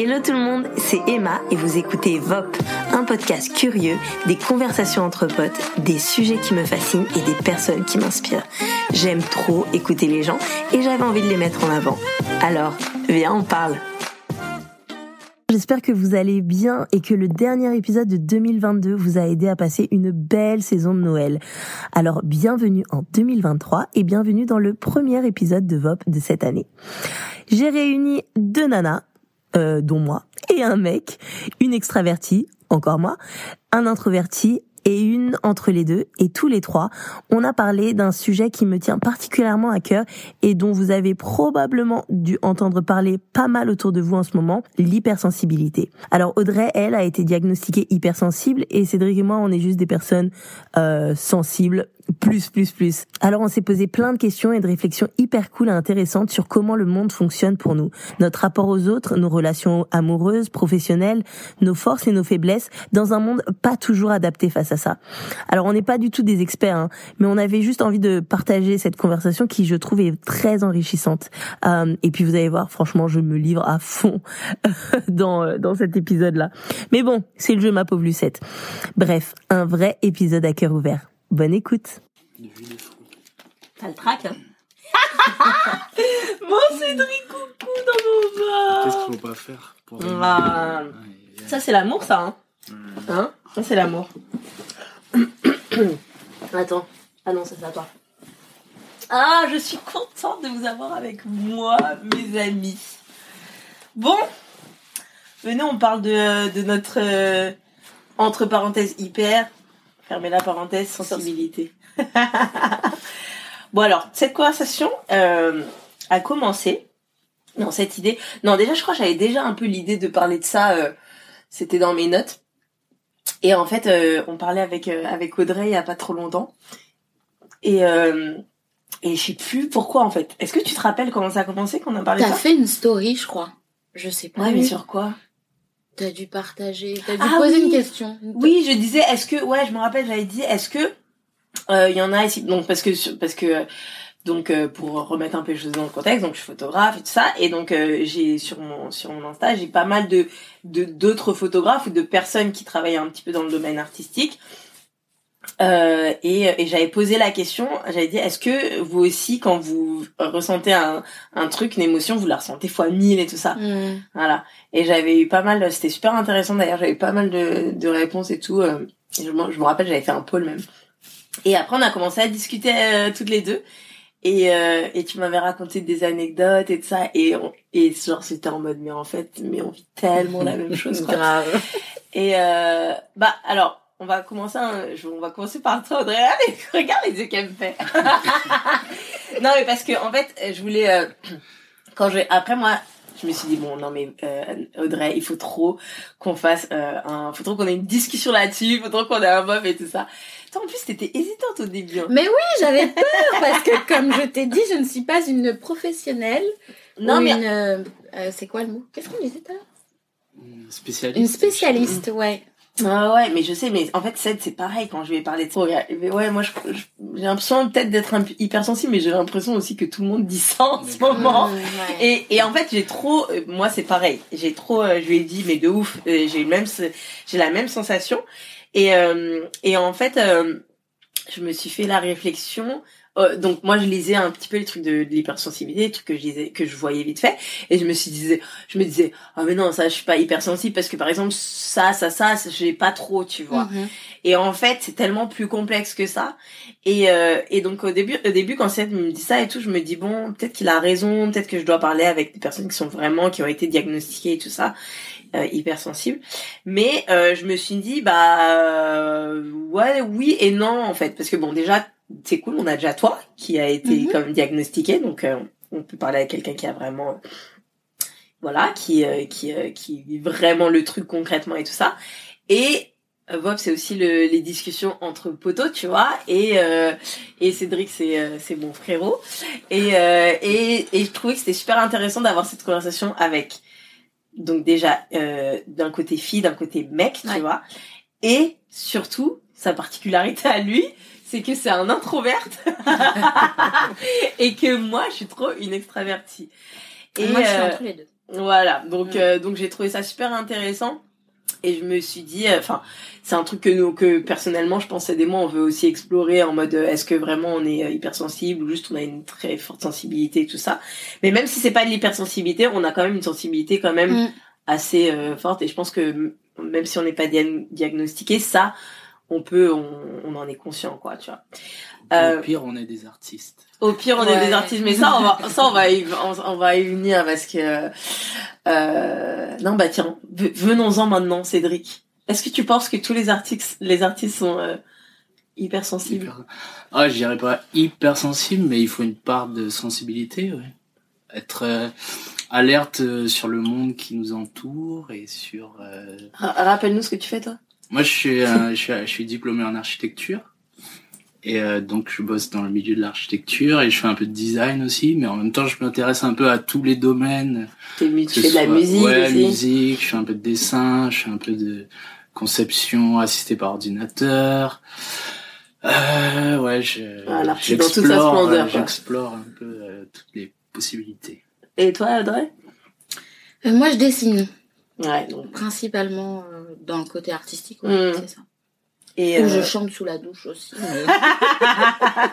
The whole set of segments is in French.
Hello tout le monde, c'est Emma et vous écoutez VOP, un podcast curieux, des conversations entre potes, des sujets qui me fascinent et des personnes qui m'inspirent. J'aime trop écouter les gens et j'avais envie de les mettre en avant. Alors, viens, on parle. J'espère que vous allez bien et que le dernier épisode de 2022 vous a aidé à passer une belle saison de Noël. Alors bienvenue en 2023 et bienvenue dans le premier épisode de VOP de cette année. J'ai réuni deux nanas, euh, dont moi, et un mec, une extravertie, encore moi, un introverti et une entre les deux. Et tous les trois, on a parlé d'un sujet qui me tient particulièrement à cœur et dont vous avez probablement dû entendre parler pas mal autour de vous en ce moment, l'hypersensibilité. Alors Audrey, elle, a été diagnostiquée hypersensible et Cédric et moi, on est juste des personnes euh, sensibles plus, plus, plus. Alors on s'est posé plein de questions et de réflexions hyper cool et intéressantes sur comment le monde fonctionne pour nous. Notre rapport aux autres, nos relations amoureuses, professionnelles, nos forces et nos faiblesses, dans un monde pas toujours adapté face à ça. Alors on n'est pas du tout des experts, hein, mais on avait juste envie de partager cette conversation qui, je trouve, est très enrichissante. Euh, et puis vous allez voir, franchement, je me livre à fond dans, euh, dans cet épisode-là. Mais bon, c'est le jeu ma pauvre Lucette. Bref, un vrai épisode à cœur ouvert. Bonne écoute. T'as le trac, hein Mon Cédric, coucou dans mon bas Qu'est-ce qu'il faut pas faire pour Ah. Ça, c'est l'amour, ça, hein Hein? Ça, c'est l'amour. Attends. Ah non, ça, c'est à toi. Ah, je suis contente de vous avoir avec moi, mes amis. Bon, venez, on parle de, de notre, euh, entre parenthèses, hyper, fermez la parenthèse, sensibilité. bon alors, cette conversation euh, a commencé, non, cette idée, non, déjà, je crois que j'avais déjà un peu l'idée de parler de ça, euh, c'était dans mes notes. Et en fait, euh, on parlait avec, euh, avec Audrey il y a pas trop longtemps. Et, euh, et je sais plus pourquoi, en fait. Est-ce que tu te rappelles comment ça a commencé, qu'on a parlé de T'as fait une story, je crois. Je sais pas. Ouais, mais sur quoi? T'as dû partager, t'as dû Ah poser oui. une question. Oui, je disais, est-ce que, ouais, je me rappelle, j'avais dit, est-ce que il y en a ici, donc parce que parce que donc euh, pour remettre un peu les choses dans le contexte, donc je suis photographe et tout ça, et donc euh, j'ai sur mon sur mon Insta, j'ai pas mal de de d'autres photographes ou de personnes qui travaillent un petit peu dans le domaine artistique. Euh, et, et j'avais posé la question, j'avais dit, est-ce que vous aussi, quand vous ressentez un, un truc, une émotion, vous la ressentez fois mille et tout ça? Hmm. voilà. Et j'avais eu pas mal, c'était super intéressant d'ailleurs, j'avais eu pas mal de, de réponses et tout. euh, et je, me- je me rappelle, j'avais fait un poll même. Et après, on a commencé à discuter euh, toutes les deux. Et, euh, et tu m'avais raconté des anecdotes et tout ça. Et, on- et genre, c'était en mode, mais en fait, mais on vit tellement la même chose. Quoi. Grave. Et euh, bah alors, on va commencer. un- je- on va commencer par toi, Audrey. Allez, regarde les yeux qu'elle me fait. non, mais parce que en fait, je voulais euh, quand je après moi. Je me suis dit bon non mais euh, Audrey il faut trop qu'on fasse euh, un faut trop qu'on ait une discussion là-dessus il faut trop qu'on ait un mob et tout ça. Toi en plus t'étais hésitante au début. hein. Mais oui, j'avais peur parce que, comme je t'ai dit, je ne suis pas une professionnelle. Non ou mais une. euh, euh, c'est quoi le mot? Qu'est-ce qu'on disait tout à l'heure? Une spécialiste. Une spécialiste, ouais. Ah ouais, mais je sais, mais en fait, c'est pareil quand je vais parler de ça. Mais ouais, moi, je- je- j'ai l'impression peut-être d'être hypersensible, mais j'ai l'impression aussi que tout le monde dit ça en ce moment. Ouais. Et, et en fait, j'ai trop, euh, moi, c'est pareil. J'ai trop, euh, je lui ai dit, mais de ouf, euh, j'ai le même, j'ai la même sensation. Et, euh, et en fait, euh, je me suis fait la réflexion. euh, donc moi je lisais un petit peu les trucs de, de l'hypersensibilité, les trucs que je lisais, que je voyais vite fait, et je me suis disais, je me disais, ah mais non ça je suis pas hypersensible parce que par exemple ça ça ça j'ai pas trop tu vois. Mhm. Et en fait, c'est tellement plus complexe que ça. Et, euh, et donc au début, au début, quand Seth me dit ça et tout, je me dis bon, peut-être qu'il a raison, peut-être que je dois parler avec des personnes qui sont vraiment, qui ont été diagnostiquées et tout ça, euh, hypersensibles. Mais euh, je me suis dit bah euh, ouais, oui et non en fait, parce que bon déjà c'est cool, on a déjà toi qui a été Mhm. comme diagnostiqué, donc euh, on peut parler avec quelqu'un qui a vraiment voilà, qui euh, qui euh, qui vit vraiment le truc concrètement et tout ça. Et Bob, c'est aussi le, les discussions entre potos, tu vois, et euh, et Cédric, c'est c'est mon frérot, et euh, et et je trouvais que c'était super intéressant d'avoir cette conversation avec donc déjà euh, d'un côté fille, d'un côté mec, tu Ouais. vois, et surtout sa particularité à lui, c'est que c'est un introverte et que moi je suis trop une extravertie. Et moi, je suis euh, entre les deux. Voilà, donc euh, donc j'ai trouvé ça super intéressant et je me suis dit, euh, enfin c'est un truc que nous que personnellement je pensais des mois on veut aussi explorer en mode euh, est-ce que vraiment on est euh, hypersensible ou juste on a une très forte sensibilité et tout ça. Mais même si c'est pas de l'hypersensibilité, on a quand même une sensibilité quand même Mm. assez euh, forte et je pense que même si on n'est pas dia- diagnostiqué, ça on peut on, on en est conscient quoi, tu vois. Euh, Au pire, on est des artistes. Au pire, on est des artistes, mais ça, on va, ça, on va y, on, on va y venir parce que, euh, non, bah tiens, venons-en maintenant, Cédric. Est-ce que tu penses que tous les artistes, les artistes sont euh, hypersensibles? Hyper... Ah, je dirais pas hypersensible, mais il faut une part de sensibilité, ouais. Être euh, alerte euh, sur le monde qui nous entoure et sur. euh, Ra- Rappelle-nous ce que tu fais, toi. Moi, je suis, euh, je suis, je suis diplômé en architecture. Et euh, donc, je bosse dans le milieu de l'architecture et je fais un peu de design aussi, mais en même temps, je m'intéresse un peu à tous les domaines. Tu fais de la musique ouais, aussi. musique, je fais un peu de dessin, je fais un peu de conception assistée par ordinateur. Euh, ouais, je, Ah, l'artiste dans toute sa j'explore, splendeur, euh, quoi. j'explore un peu euh, toutes les possibilités. Et toi, Audrey? Euh, moi, je dessine, Ouais, donc. principalement euh, dans le côté artistique, ouais, Mm. c'est ça. Et, Ou euh, je chante sous la douche aussi. mais-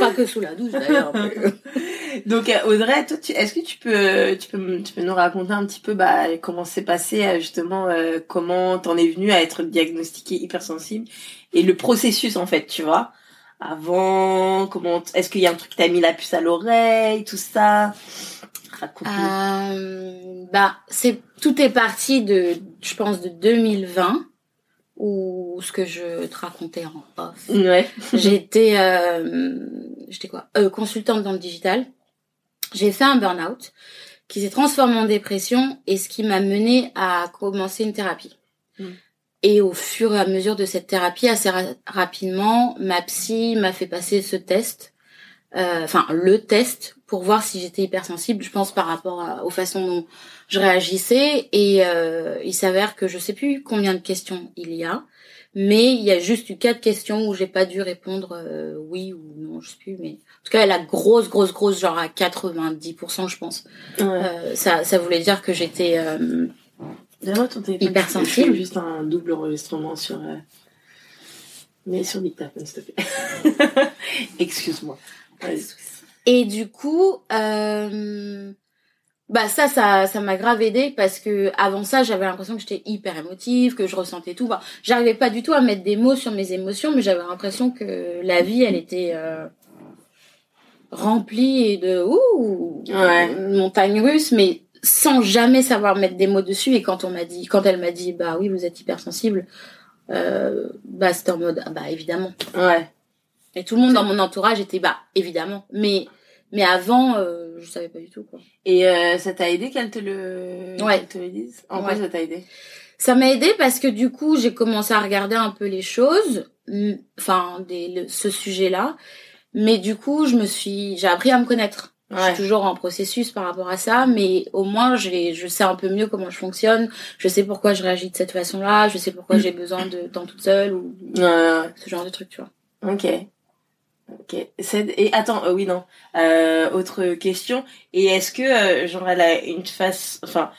Pas que sous la douche d'ailleurs. mais- Donc euh, Audrey, toi, est-ce que tu peux, tu peux, tu peux nous raconter un petit peu bah, comment s'est passé euh, justement, euh, comment t'en es venu à être diagnostiqué hypersensible et le processus en fait, tu vois, avant, comment, est-ce qu'il y a un truc qui t'a mis la puce à l'oreille, tout ça, Euh, bah, c'est tout est parti de, je pense, de 2020 ou ce que je te racontais en off. Ouais. J'étais, euh, j'étais quoi, euh, consultante dans le digital. J'ai fait un burn-out qui s'est transformé en dépression et ce qui m'a mené à commencer une thérapie. Mm. Et au fur et à mesure de cette thérapie, assez ra- rapidement, ma psy m'a fait passer ce test, euh, enfin le test pour voir si j'étais hypersensible. Je pense par rapport à- aux façons dont je réagissais et euh, il s'avère que je sais plus combien de questions il y a, mais il y a juste eu quatre questions où j'ai pas dû répondre euh, oui ou non, je sais plus, mais en tout cas la grosse grosse grosse genre à 90% je pense. Ouais. Euh, ça ça voulait dire que j'étais euh, Donne-moi ton téléphone. hypersensible. Juste un double enregistrement sur, euh... mais sur dictaphone, s'il te plaît. Excuse-moi. Et du coup, euh, bah ça, ça, ça m'a grave aidé parce que avant ça, j'avais l'impression que j'étais hyper émotive, que je ressentais tout. Bah, j'arrivais pas du tout à mettre des mots sur mes émotions, mais j'avais l'impression que la vie, elle était euh, remplie de ouh, Ouais. une montagne russe, mais sans jamais savoir mettre des mots dessus. Et quand on m'a dit, quand elle m'a dit, bah oui, vous êtes hypersensible, euh, bah c'était en mode, ah, bah évidemment. Ouais. Et tout le monde dans mon entourage était bah évidemment. Mais mais avant euh, je savais pas du tout quoi. Et euh, ça t'a aidé qu'elle te le, Ouais. te le dise? En quoi Ouais. ça t'a aidé? Ça m'a aidé parce que du coup j'ai commencé à regarder un peu les choses, enfin des le- ce sujet-là. Mais du coup je me suis j'ai appris à me connaître. Je Ouais. suis toujours en processus par rapport à ça, mais au moins j'ai je sais un peu mieux comment je fonctionne. Je sais pourquoi je réagis de cette façon-là. Je sais pourquoi Mm. j'ai besoin de temps toute seule ou ouais. ce genre de truc, tu vois. Ok. Ok. C'est- Et attends, euh, oui, non. Euh, autre question. Et est-ce que, euh, genre, elle a une face, enfin,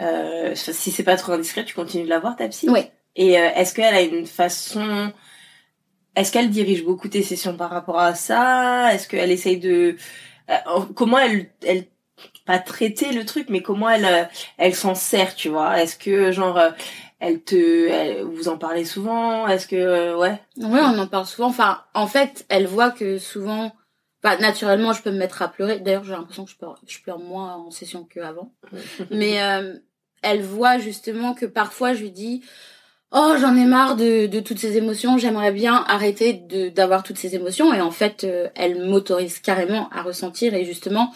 euh, si c'est pas trop indiscret, tu continues de la voir, ta psy? Ouais. Et euh, est-ce qu'elle a une façon, est-ce qu'elle dirige beaucoup tes sessions par rapport à ça? Est-ce qu'elle essaye de, comment elle, elle, pas traiter le truc, mais comment elle, elle s'en sert, tu vois? Est-ce que, genre, euh, elle te, elle- vous en parlez souvent Est-ce que, euh, ouais? Ouais, on en parle souvent. Enfin, en fait, elle voit que souvent, enfin, naturellement, je peux me mettre à pleurer. D'ailleurs, j'ai l'impression que je pleure, je pleure moins en session qu'avant. Mais euh, elle voit justement que parfois, je lui dis, oh, j'en ai marre de, de toutes ces émotions. J'aimerais bien arrêter d'avoir toutes ces émotions. Et en fait, euh, elle m'autorise carrément à ressentir. Et justement,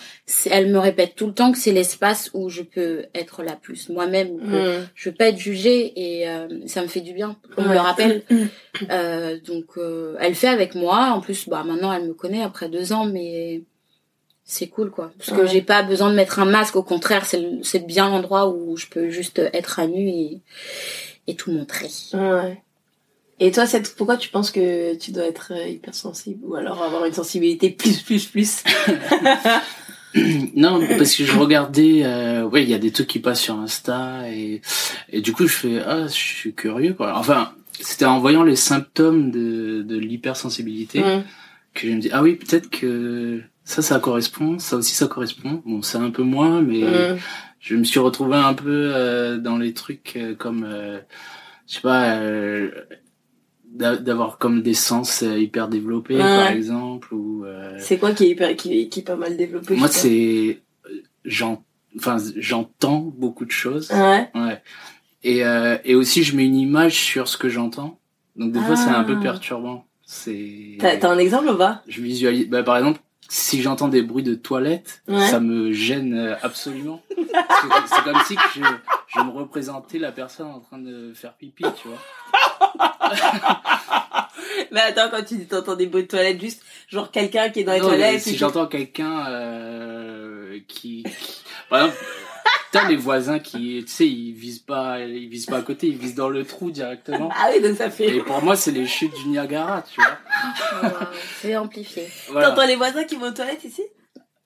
elle me répète tout le temps que c'est l'espace où je peux être la plus moi-même. où que Mm. je veux pas être jugée et euh, ça me fait du bien me Ouais. le rappelle euh, donc euh, elle fait avec moi en plus bah maintenant elle me connaît après deux ans mais c'est cool quoi parce que Ouais. j'ai pas besoin de mettre un masque au contraire c'est bien l'endroit où je peux juste être à nu et et tout montrer Ouais. Et toi, c'est pourquoi tu penses que tu dois être euh, hypersensible ou alors avoir une sensibilité plus plus plus non, parce que je regardais, euh, ouais, il y a des trucs qui passent sur Insta et et du coup je fais ah, je suis curieux quoi. Enfin, c'était en voyant les symptômes de de l'hypersensibilité que je me dis ah oui peut-être que ça ça correspond, ça aussi ça correspond. Bon, c'est un peu moins, mais Mm. Je me suis retrouvé un peu euh, dans les trucs euh, comme euh, je sais pas euh, d'a- d'avoir comme des sens euh, hyper développés par exemple ou euh, C'est quoi qui est hyper, qui, qui est pas mal développé moi c'est enfin j'entends beaucoup de choses. Ouais. ouais et euh, et aussi je mets une image sur ce que j'entends donc des fois c'est un peu Ah. perturbant c'est T'as, t'as un exemple ou pas? Je visualise bah, par exemple si j'entends des bruits de toilettes Ouais. ça me gêne euh, absolument c'est comme si que je, je me représentais la personne en train de faire pipi tu vois Mais attends, quand tu dis t'entends des bruits de toilettes, juste genre quelqu'un qui est dans les Non, toilettes. si j'entends quelqu'un euh, qui, qui- par exemple t'as les voisins qui tu sais ils visent pas ils visent pas à côté ils visent dans le trou directement Ah oui, donc ça fait. et pour moi c'est les chutes du Niagara tu vois Oh, wow. C'est amplifié. voilà. T'entends les voisins qui vont aux toilettes ici?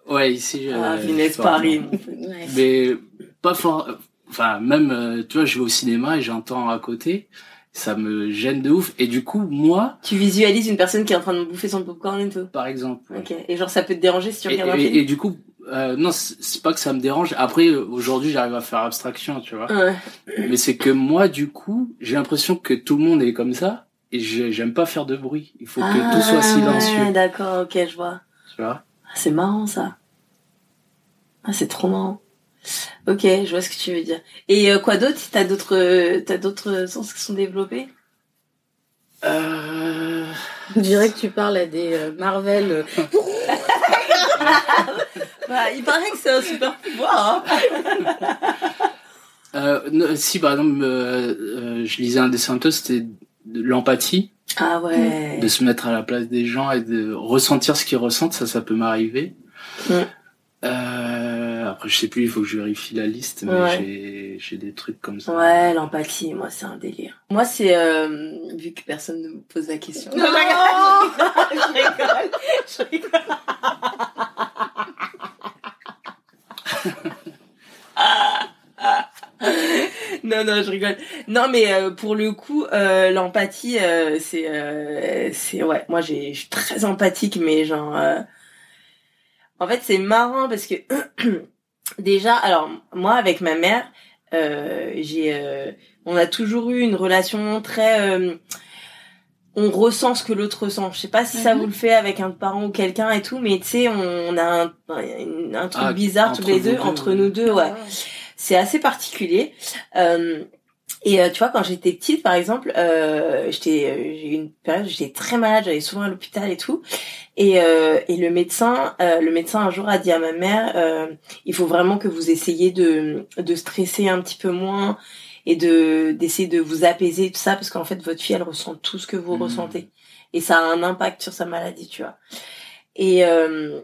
Ouais ici euh, Ah, finesse pas- Paris. Ouais. mais pas fort enfin même euh, tu vois je vais au cinéma et j'entends à côté ça me gêne de ouf et du coup moi Tu visualises une personne qui est en train de bouffer son popcorn et tout? par exemple ouais. Ok. Et genre ça peut te déranger si tu et, regardes un et- film? et du coup euh, non c'est pas que ça me dérange après euh, aujourd'hui j'arrive à faire abstraction tu vois Ouais. mais c'est que moi du coup j'ai l'impression que tout le monde est comme ça et j'ai- j'aime pas faire de bruit il faut que tout soit Ah, silencieux D'accord, ok, je vois. tu vois? Ah, c'est marrant ça. Ah, c'est trop marrant. Ok, je vois ce que tu veux dire. Et euh, quoi d'autre? T'as d'autres, euh, t'as d'autres sens qui sont développés? Euh... On dirait que tu parles à des euh, Marvel. Bah, il paraît que c'est un super pouvoir. Hein Euh, non, si par exemple euh, euh, je lisais un dessin de c'était de l'empathie ah ouais. de se mettre à la place des gens et de ressentir ce qu'ils ressentent, ça, ça peut m'arriver. Ouais. Euh, après, je sais plus, il faut que je vérifie la liste, mais Ouais. j'ai, des trucs comme ça. Ouais, l'empathie, moi, c'est un délire. Moi, c'est, euh, vu que personne ne me pose la question. Non, je rigole, je rigole. non, non, je rigole. Non, mais euh, pour le coup, euh, l'empathie, euh, c'est, c'est, ouais, moi, j'ai, je suis très empathique, mais genre, en fait, c'est marrant parce que déjà, alors moi, avec ma mère, j'ai, on a toujours eu une relation très, on ressent ce que l'autre ressent. Je sais pas si ça Mhm. vous le fait avec un parent ou quelqu'un et tout, mais tu sais, on a un, un, un truc Ah, bizarre tous entre les Ah deux, deux, entre nous deux, ouais c'est assez particulier. Euh, Et euh, tu vois, quand j'étais petite, par exemple, euh, j'étais, euh, j'ai eu une période, j'étais très malade, j'allais souvent à l'hôpital et tout. Et, euh, et le médecin, euh, le médecin un jour a dit à ma mère, euh, il faut vraiment que vous essayiez de, de stresser un petit peu moins et de d'essayer de vous apaiser tout ça parce qu'en fait votre fille elle ressent tout ce que vous Mhm. ressentez et ça a un impact sur sa maladie, tu vois. Et euh,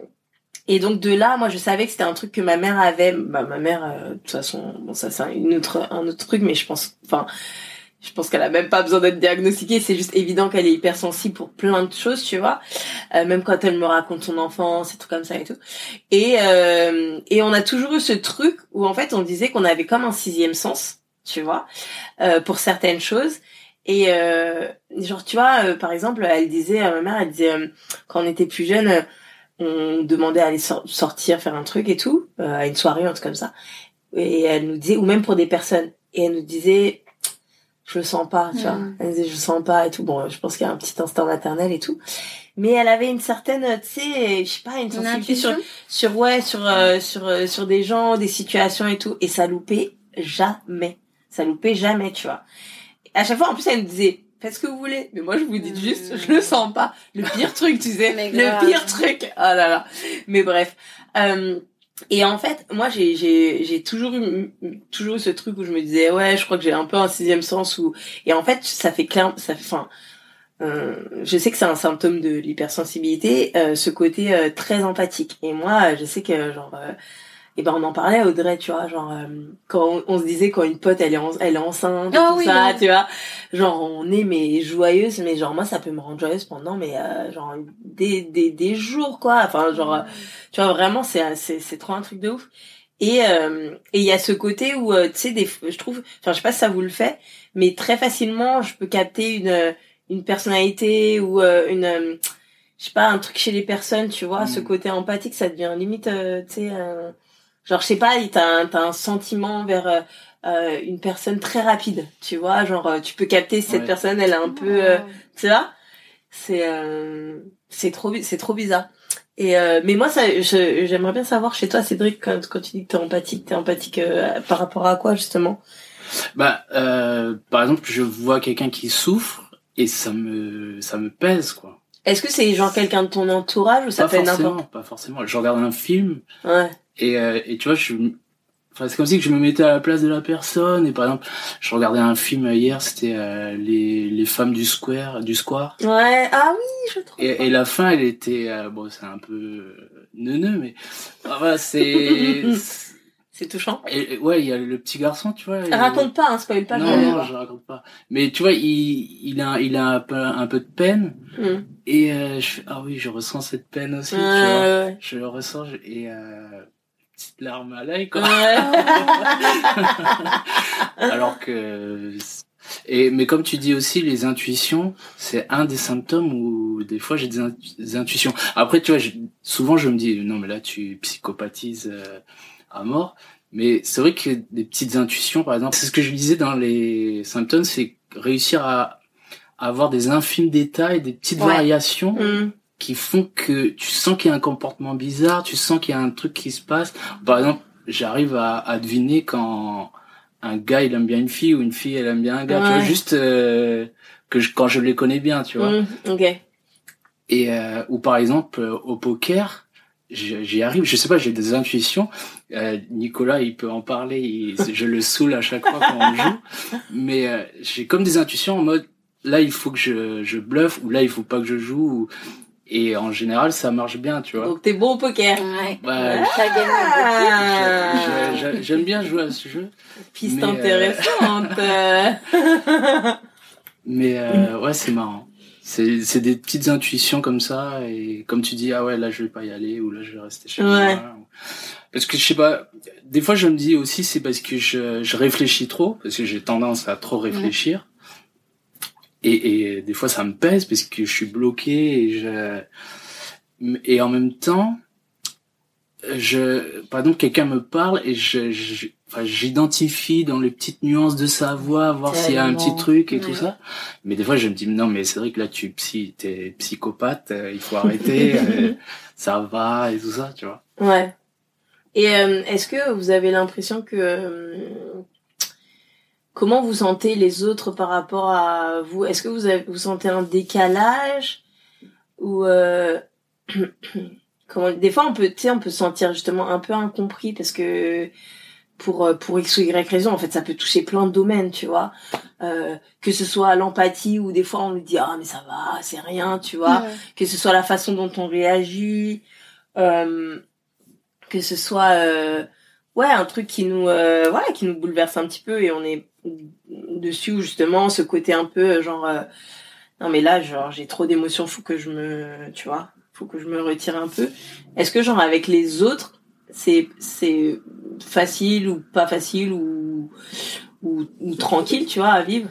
et donc de là, moi je savais que c'était un truc que ma mère avait. Bah, ma mère, euh, de toute façon, bon ça c'est une autre un autre truc, mais je pense, enfin, je pense qu'elle a même pas besoin d'être diagnostiquée. C'est juste évident qu'elle est hypersensible pour plein de choses, tu vois. Euh, même quand elle me raconte son enfance et tout comme ça et tout. Et euh, et on a toujours eu ce truc où en fait on disait qu'on avait comme un sixième sens, tu vois, euh, pour certaines choses. Et euh, genre tu vois, euh, par exemple, elle disait à ma mère, elle disait euh, quand on était plus jeune. euh, on demandait à aller sor- sortir, faire un truc et tout, euh, à une soirée, un truc comme ça. Et elle nous disait, ou même pour des personnes, et elle nous disait, je le sens pas, tu vois. Mm. Elle disait, je le sens pas et tout. Bon, je pense qu'il y a un petit instinct maternel et tout. Mais elle avait une certaine, tu sais, je sais pas, une sensibilité sur, sur, ouais, sur, euh, sur, euh, sur des gens, des situations et tout. Et ça loupait jamais. Ça loupait jamais, tu vois. À chaque fois, en plus, elle nous disait, faites ce que vous voulez. Mais moi, je vous dis juste, je le sens pas. Le pire truc, tu sais. Le pire truc. Oh là là. Mais bref. Euh, et en fait, moi, j'ai, j'ai, j'ai toujours eu, toujours eu ce truc où je me disais, ouais, je crois que j'ai un peu un sixième sens où, et en fait, ça fait clair, ça fait, enfin, euh, je sais que c'est un symptôme de l'hypersensibilité, euh, ce côté euh, très empathique. Et moi, je sais que genre, euh, et ben on en parlait à Audrey tu vois genre euh, quand on, on se disait quand une pote elle est en- elle est enceinte Ah tout oui, ça oui. tu vois. Genre on est mais joyeuse mais genre moi ça peut me rendre joyeuse pendant mais euh, genre des, des des jours quoi. Enfin genre euh, tu vois vraiment c'est c'est c'est trop un truc de ouf. Et euh, et il y a ce côté où euh, tu sais des je trouve enfin je sais pas si ça vous le fait mais très facilement je peux capter une une personnalité ou euh, une euh, je sais pas un truc chez les personnes tu vois. Mm. ce côté empathique ça devient limite tu sais genre je sais pas t'as un, t'as un sentiment vers euh, euh, une personne très rapide tu vois genre euh, tu peux capter si cette Ouais. personne elle est un peu euh, tu vois c'est euh, c'est trop c'est trop bizarre et euh, mais moi ça je- j'aimerais bien savoir chez toi Cédric quand, quand tu dis que t'es empathique t'es empathique euh, par rapport à quoi justement? Bah, euh, par exemple, je vois quelqu'un qui souffre et ça me, ça me pèse, quoi. est-ce que c'est genre quelqu'un de ton entourage ou ça pas peut forcément, pas forcément. Je regarde un film ouais et, euh, et tu vois, je, enfin, c'est comme si que je me mettais à la place de la personne. Et par exemple, je regardais un film hier, c'était euh, les, les femmes du square, du square. ouais ah oui je trouve Et, et la fin, elle était, euh, bon, c'est un peu euh, neuneux, mais voilà, c'est, c'est touchant et, ouais, il y a le petit garçon, tu vois. et- raconte pas hein, spoil pas non, non, je raconte pas. Mais tu vois, il, il a, il a un peu, un peu de peine. Hmm. Et euh, je fais, ah oui, je ressens cette peine aussi, tu vois. ouais, Je le ressens, je- et euh, petite larme à l'œil, quoi. Alors que... Et, mais comme tu dis aussi, les intuitions, c'est un des symptômes où des fois j'ai des, in- des intuitions. Après, tu vois, je- souvent je me dis, non mais là tu psychopathises euh, à mort. Mais c'est vrai que des petites intuitions, par exemple, c'est ce que je disais dans les symptômes, c'est réussir à avoir des infimes détails, des petites Ouais. variations Hmm. Qui font que tu sens qu'il y a un comportement bizarre, tu sens qu'il y a un truc qui se passe. Par exemple, j'arrive à, à deviner quand un gars il aime bien une fille ou une fille elle aime bien un gars, tu vois, juste euh, que je, quand je les connais bien, tu vois. Hmm. ok Et euh, ou par exemple euh, au poker, j'y arrive, je sais pas, j'ai des intuitions. Euh, Nicolas, il peut en parler, il- je le saoule à chaque fois quand on joue. Mais euh, j'ai comme des intuitions en mode là il faut que je, je bluffe ou là il faut pas que je joue. ou- Et en général ça marche bien, tu vois. donc t'es bon au poker Ouais. Ouais, gagne Ah. J'aime bien jouer à ce jeu, piste Mais, euh, intéressante euh. mais euh, ouais c'est marrant. C'est c'est des petites intuitions comme ça et comme tu dis ah ouais là je vais pas y aller ou là je vais rester chez Ouais. moi. Parce que je sais pas, des fois je me dis aussi c'est parce que je, je réfléchis trop parce que j'ai tendance à trop réfléchir. Et, et des fois ça me pèse parce que je suis bloqué et je et en même temps je par exemple quelqu'un me parle et je, je enfin, j'identifie dans les petites nuances de sa voix voir s'il y a un petit truc et tout ça. Mais des fois je me dis non mais c'est vrai que là tu psy t'es psychopathe euh, il faut arrêter euh, ça va et tout ça tu vois. Ouais. Et euh, est-ce que vous avez l'impression que euh, comment vous sentez les autres par rapport à vous? Est-ce que vous avez, vous sentez un décalage? Ou euh, comment Des fois, on peut, tu sais, on peut se sentir justement un peu incompris parce que pour euh, pour x ou y raison, en fait, ça peut toucher plein de domaines, tu vois. Euh, que ce soit l'empathie ou des fois on nous dit ah mais ça va, c'est rien, tu vois Ouais. que ce soit la façon dont on réagit, euh, que ce soit euh, ouais un truc qui nous euh, voilà qui nous bouleverse un petit peu et on est dessus où justement ce côté un peu euh, genre euh, non mais là genre j'ai trop d'émotions faut que je me tu vois faut que je me retire un peu est-ce que genre avec les autres c'est c'est facile ou pas facile ou ou, ou tranquille tu vois à vivre?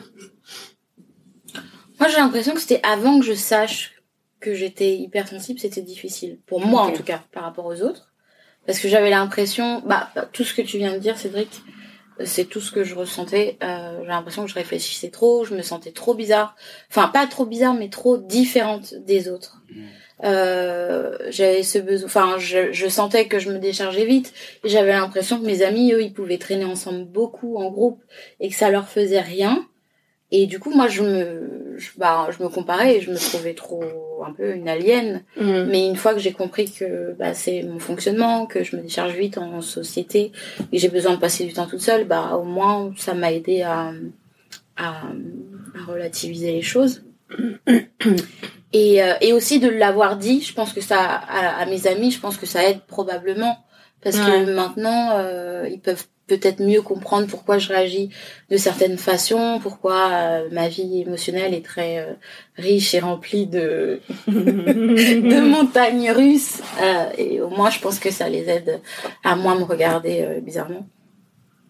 Moi, j'ai l'impression que c'était avant que je sache que j'étais hypersensible, c'était difficile. Pour moi, en tout cas, par rapport aux autres. Parce que j'avais l'impression, bah, tout ce que tu viens de dire, Cédric, c'est tout ce que je ressentais. Euh, j'ai l'impression que je réfléchissais trop, je me sentais trop bizarre. Enfin, pas trop bizarre, mais trop différente des autres. Mm. Euh, j'avais ce besoin, enfin, je, je sentais que je me déchargeais vite. Et j'avais l'impression que mes amis, eux, ils pouvaient traîner ensemble beaucoup en groupe et que ça leur faisait rien. Et du coup, moi, je me, je, bah, je me comparais et je me trouvais trop un peu une alien. Mm. Mais une fois que j'ai compris que bah, c'est mon fonctionnement, que je me décharge vite en société et que j'ai besoin de passer du temps toute seule, bah, au moins, ça m'a aidé à, à, à relativiser les choses. Et, euh, et aussi de l'avoir dit, je pense que ça, à, à mes amis, je pense que ça aide probablement parce que maintenant euh, ils peuvent peut-être mieux comprendre pourquoi je réagis de certaines façons, pourquoi euh, ma vie émotionnelle est très euh, riche et remplie de de montagnes russes. Euh, et au moins je pense que ça les aide à moins me regarder bizarrement.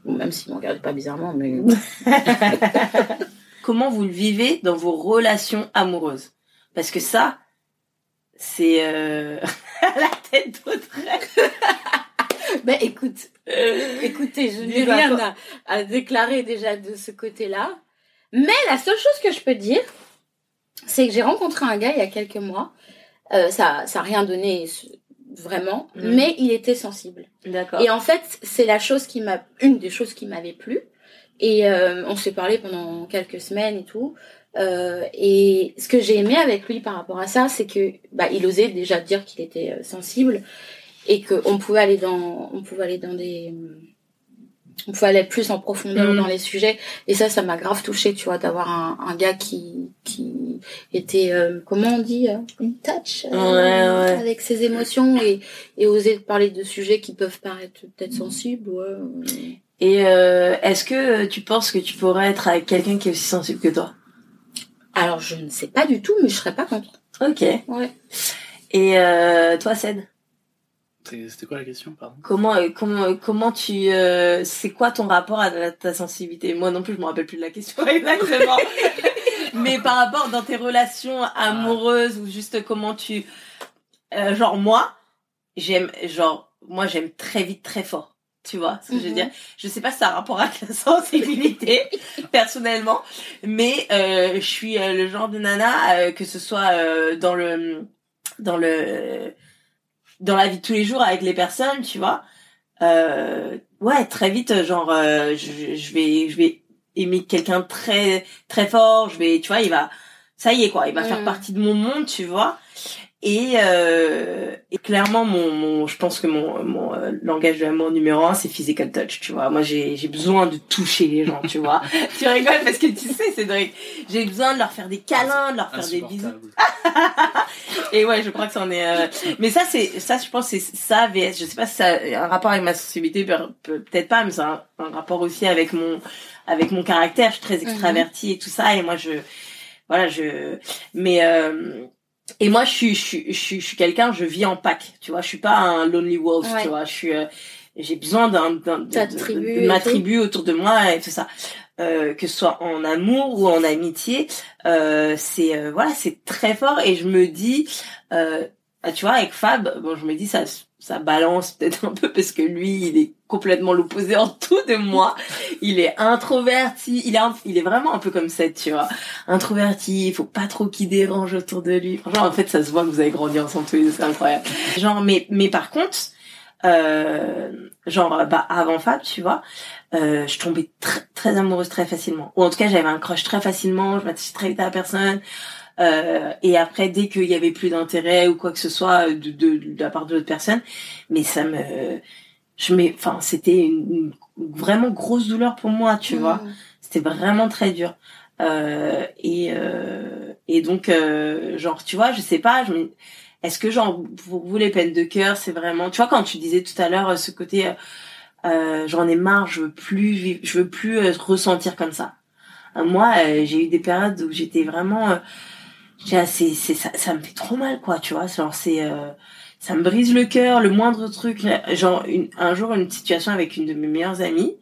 Ou même s'ils me regardent pas bizarrement mais comment vous le vivez dans vos relations amoureuses? Parce que ça c'est la tête d'Audrey. Ben écoute, écoutez, je n'ai rien à, à, déclarer déjà de ce côté-là. Mais la seule chose que je peux dire, c'est que j'ai rencontré un gars il y a quelques mois. Euh, ça, ça a rien donné vraiment, mm. mais il était sensible. D'accord. Et en fait, c'est la chose qui m'a, une des choses qui m'avait plu. Et euh, on s'est parlé pendant quelques semaines et tout. Euh, et ce que j'ai aimé avec lui par rapport à ça, c'est que bah, il osait déjà dire qu'il était euh, sensible et qu'on pouvait aller dans on pouvait aller dans des on pouvait aller plus en profondeur mm. dans les sujets. Et ça ça m'a grave touché tu vois d'avoir un, un gars qui qui était euh, comment on dit euh, une touch euh, avec ses émotions et et oser parler de sujets qui peuvent paraître peut-être sensibles et est-ce que tu penses que tu pourrais être avec quelqu'un qui est aussi sensible que toi? Alors je ne sais pas du tout mais je serais pas contre. Ok. Ouais. Et toi Ced c'était quoi la question, pardon? Comment, euh, comment, euh, comment tu, euh, c'est quoi ton rapport à ta sensibilité? Moi non plus, je me rappelle plus de la question exactement. Mais par rapport dans tes relations amoureuses ou juste comment tu, genre moi, j'aime, genre moi j'aime très vite, très fort. Tu vois ce que je veux mhm. dire? Je sais pas si ça a un rapport avec la sensibilité personnellement, mais je suis le genre de nana que ce soit dans le dans le dans la vie de tous les jours avec les personnes, tu vois. Euh, ouais, très vite, genre, euh, je, je, vais, je vais aimer quelqu'un très, très fort. Je vais, tu vois, il va, ça y est quoi, il va faire mm. partie de mon monde, tu vois. Et, euh, et clairement, mon, mon, je pense que mon, mon euh, langage de l'amour numéro un, c'est physical touch, tu vois. Moi, j'ai, j'ai besoin de toucher les gens, tu vois. tu rigoles parce que tu sais, Cédric, j'ai besoin de leur faire des câlins, de leur faire des bisous. et ouais, je crois que ça en est. Euh... Mais ça, c'est ça, je pense, c'est ça. VS. Je sais pas si ça a un rapport avec ma sensibilité, peut-être pas, mais c'est un, rapport aussi avec mon avec mon caractère. Je suis très mhm. extravertie et tout ça, et moi, je voilà, je. Mais euh, et moi, je suis, je suis, je suis, quelqu'un, je vis en pack, tu vois. Je suis pas un lonely wolf, tu vois. Je suis, euh, j'ai besoin d'un, d'un, de, ma tribu autour de moi et tout ça. Euh, que ce soit en amour ou en amitié, euh, c'est euh, voilà, c'est très fort. Et je me dis, euh, tu vois, avec Fab, bon, je me dis ça, ça balance peut-être un peu parce que lui, il est complètement l'opposé en tout de moi. Il est introverti, il est, vraiment un peu comme ça, tu vois. Introverti, il faut pas trop qu'il dérange autour de lui. Franchement, en fait, ça se voit que vous avez grandi ensemble tous les deux, c'est incroyable. Genre, mais, mais par contre, euh, genre, bah, avant Fab, tu vois, euh, je tombais très, très amoureuse très facilement. Ou en tout cas, j'avais un crush très facilement, je m'attachais très vite à la personne. Euh, et après, dès qu'il y avait plus d'intérêt ou quoi que ce soit de, de, de la part de l'autre personne, mais ça me, je mets, enfin, c'était une, vraiment grosse douleur pour moi, tu vois. Mmh. C'était vraiment très dur. Euh, et euh, et donc, euh, genre, tu vois, je sais pas, je est-ce que genre pour vous les peines de cœur, c'est vraiment, tu vois, quand tu disais tout à l'heure ce côté, euh, j'en ai marre, je veux plus, je veux plus ressentir comme ça. moi, j'ai eu des périodes où j'étais vraiment c'est c'est ça, ça me fait trop mal quoi tu vois genre c'est euh, ça me brise le cœur le moindre truc. Genre une, un jour une situation avec une de mes meilleures amies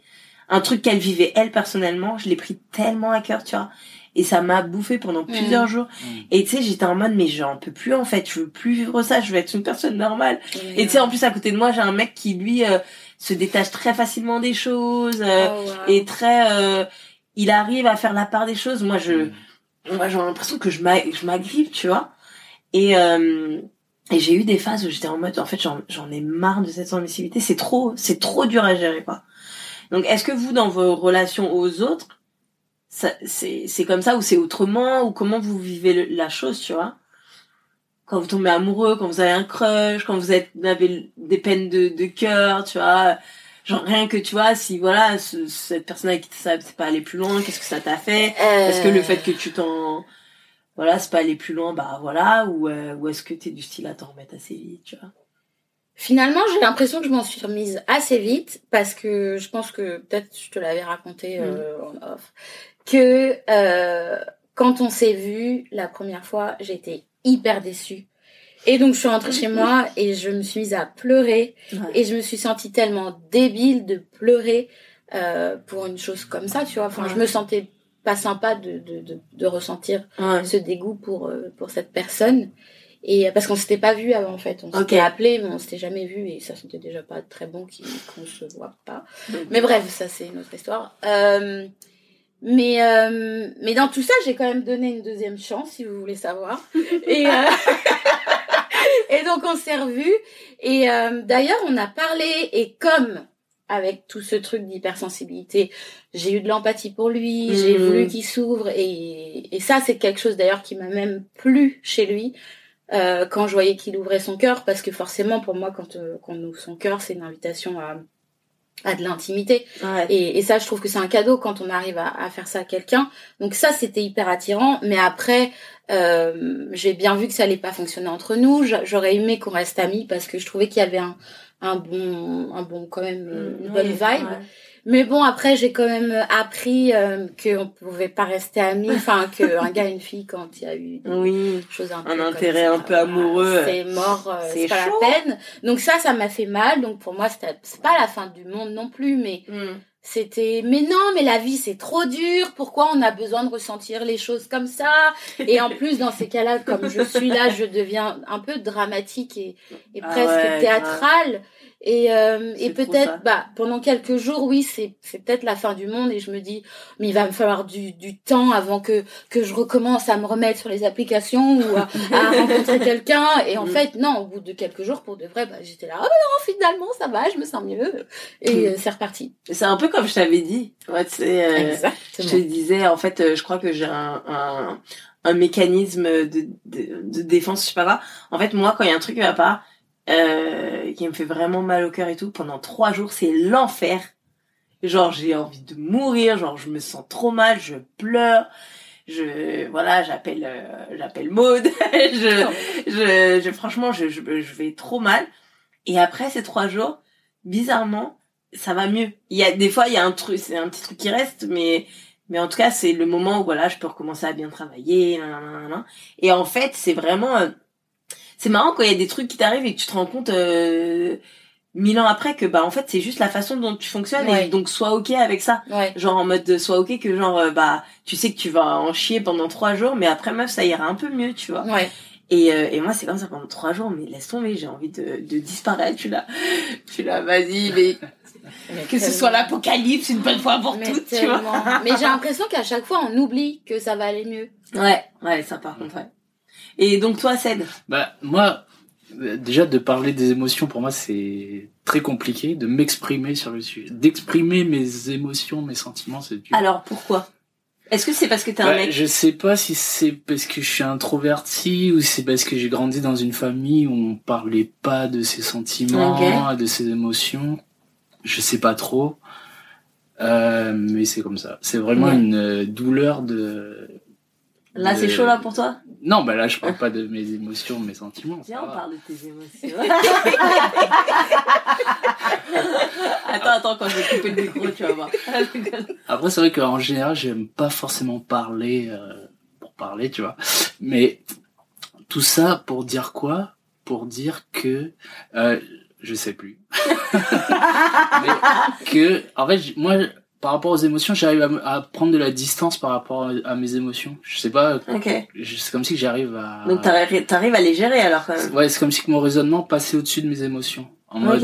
un truc qu'elle vivait elle personnellement je l'ai pris tellement à cœur tu vois et ça m'a bouffé pendant mmh. plusieurs jours. Mmh. et tu sais j'étais en mode mais j'en peux plus en fait je veux plus vivre ça je veux être une personne normale. Et tu sais en plus à côté de moi j'ai un mec qui lui euh, se détache très facilement des choses euh, oh, et très il arrive à faire la part des choses. Moi je mmh moi j'ai l'impression que je m'agrive, tu vois. Et, euh, et j'ai eu des phases où j'étais en mode, en fait, j'en ai marre de cette sensibilité. C'est trop, c'est trop dur à gérer, quoi. Donc, est-ce que vous, dans vos relations aux autres, c'est comme ça ou c'est autrement ou comment vous vivez la chose, tu vois? Quand vous tombez amoureux, quand vous avez un crush, quand vous, avez des peines de cœur, tu vois genre rien que tu vois si voilà cette personne avec qui ça c'est pas aller plus loin qu'est-ce que ça t'a fait? Est-ce que le fait que tu t'en voilà c'est pas aller plus loin bah voilà ou euh, ou est-ce que t'es du style à t'en remettre assez vite tu vois? Finalement, j'ai l'impression que je m'en suis remise assez vite parce que je pense que peut-être je te l'avais raconté euh, en off que euh, quand on s'est vu la première fois, j'étais hyper déçue. Et donc je suis rentrée chez moi et je me suis mise à pleurer et je me suis sentie tellement débile de pleurer euh, pour une chose comme ça, tu vois. Enfin, je me sentais pas sympa de de, de, de ressentir ce dégoût pour euh, pour cette personne. Et parce qu'on s'était pas vu avant en fait, on s'était appelé mais on s'était jamais vu et ça c'était déjà pas très bon qu'on se voit pas. Mais bref, ça c'est une autre histoire. Euh, mais euh, mais dans tout ça, j'ai quand même donné une deuxième chance si vous voulez savoir. Et euh, et donc on s'est revus et euh, d'ailleurs on a parlé et comme avec tout ce truc d'hypersensibilité, j'ai eu de l'empathie pour lui, j'ai mmh. voulu qu'il s'ouvre et et ça c'est quelque chose d'ailleurs qui m'a même plu chez lui. Euh, quand je voyais qu'il ouvrait son cœur, parce que forcément pour moi quand, euh, quand on ouvre son cœur, c'est une invitation à, à de l'intimité. Et, et, ça, je trouve que c'est un cadeau quand on arrive à, à faire ça à quelqu'un. Donc ça, c'était hyper attirant. Mais après, euh, j'ai bien vu que ça allait pas fonctionner entre nous. J'aurais aimé qu'on reste amis parce que je trouvais qu'il y avait un, un bon, un bon quand même mmh, une bonne vibe. Mais bon, après, j'ai quand même appris euh, qu'on pouvait pas rester amis. Enfin, qu'un gars et une fille, quand il y a eu des oui, choses un, un intérêt un peu amoureux, c'est mort, euh, c'est pas la peine. Donc ça, ça m'a fait mal. Donc pour moi, c'est pas la fin du monde non plus, mais mm. c'était. Mais non, mais la vie c'est trop dur. Pourquoi on a besoin de ressentir les choses comme ça? Et en plus, dans ces cas-là, comme je suis là, je deviens un peu dramatique et, et ah presque théâtrale. Et, euh, et peut-être, bah, pendant quelques jours, oui, c'est, c'est peut-être la fin du monde et je me dis, mais il va me falloir du, du temps avant que, que je recommence à me remettre sur les applications ou à, rencontrer quelqu'un. Et en mm. fait, non, au bout de quelques jours, pour de vrai, bah, j'étais là, oh, bah non, finalement, ça va, je me sens mieux. Et mm. euh, c'est reparti. C'est un peu comme je t'avais dit. Ouais, c'est, euh, je te disais, en fait, euh, je crois que j'ai un, un, un mécanisme de, de, de défense, je sais pas quoi. En fait, moi, quand il y a un truc qui va pas, euh, qui me fait vraiment mal au cœur et tout. Pendant trois jours, c'est l'enfer. Genre, j'ai envie de mourir. Genre, je me sens trop mal. Je pleure. Je voilà, j'appelle euh, j'appelle Maud. je, je, je franchement, je, je, je vais trop mal. Et après ces trois jours, bizarrement, ça va mieux. Il y a des fois, il y a un truc, c'est un petit truc qui reste, mais mais en tout cas, c'est le moment où voilà, je peux recommencer à bien travailler. Et en fait, c'est vraiment euh, c'est marrant quand il y a des trucs qui t'arrivent et que tu te rends compte euh, mille ans après que bah en fait c'est juste la façon dont tu fonctionnes et donc sois ok avec ça genre en mode sois ok que genre euh, bah tu sais que tu vas en chier pendant trois jours mais après meuf ça ira un peu mieux tu vois ouais. et, euh, et moi c'est comme ça pendant trois jours mais laisse tomber j'ai envie de, de disparaître tu l'as tu l'as vas-y mais que ce soit l'apocalypse une bonne fois pour toutes, tu vois. mais j'ai l'impression qu'à chaque fois, on oublie que ça va aller mieux. Ouais, ouais, ça par contre, ouais. Et donc toi, Ced Bah moi, déjà de parler des émotions pour moi c'est très compliqué de m'exprimer sur le sujet, d'exprimer mes émotions, mes sentiments, c'est Alors pourquoi? Est-ce que c'est parce que t'es un bah, mec? Je sais pas si c'est parce que je suis introverti ou c'est parce que j'ai grandi dans une famille où on parlait pas de ses sentiments, de ses émotions. Je sais pas trop. Euh, mais c'est comme ça. C'est vraiment une douleur de Là, c'est chaud là pour toi? Non, bah là, je parle pas de mes émotions, de mes sentiments. Viens, on parle de tes émotions. attends, attends, quand je vais couper le micro, tu vas voir. Après, c'est vrai qu'en général, j'aime pas forcément parler euh, pour parler, tu vois. Mais tout ça pour dire quoi? Pour dire que euh, je sais plus. Mais que, en fait, moi, par rapport aux émotions, j'arrive à, à, prendre de la distance par rapport à, mes émotions. Je sais pas. Okay. C'est comme si j'arrive à. Donc t'arrives à les gérer alors quand même. Ouais, c'est comme si mon raisonnement passait au-dessus de mes émotions. En mode,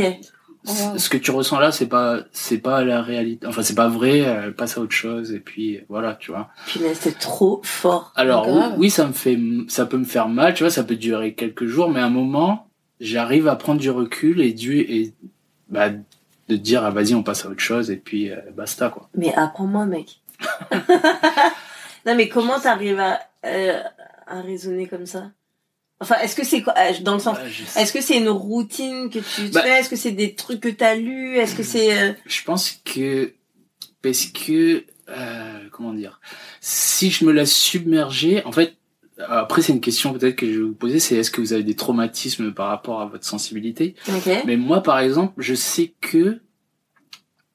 ce que tu ressens là, c'est pas, c'est pas la réalité. Enfin, c'est pas vrai. Elle passe à autre chose et puis voilà, tu vois. Puis c'est trop fort. Alors oui, ça me fait, ça peut me faire mal, tu vois. Ça peut durer quelques jours, mais à un moment, j'arrive à prendre du recul et du et bah de dire ah, vas-y on passe à autre chose et puis euh, basta quoi. Mais apprends-moi mec. non mais comment t'arrives à euh, à raisonner comme ça? Enfin, est-ce que c'est quoi euh, dans le sens Est-ce que c'est une routine que tu bah fais? Est-ce que c'est des trucs que t'as lus Est-ce que c'est Je pense que parce que comment dire? Si je me laisse submerger, en fait, après c'est une question peut-être que je vais vous poser, c'est est-ce que vous avez des traumatismes par rapport à votre sensibilité? Mais moi par exemple, je sais que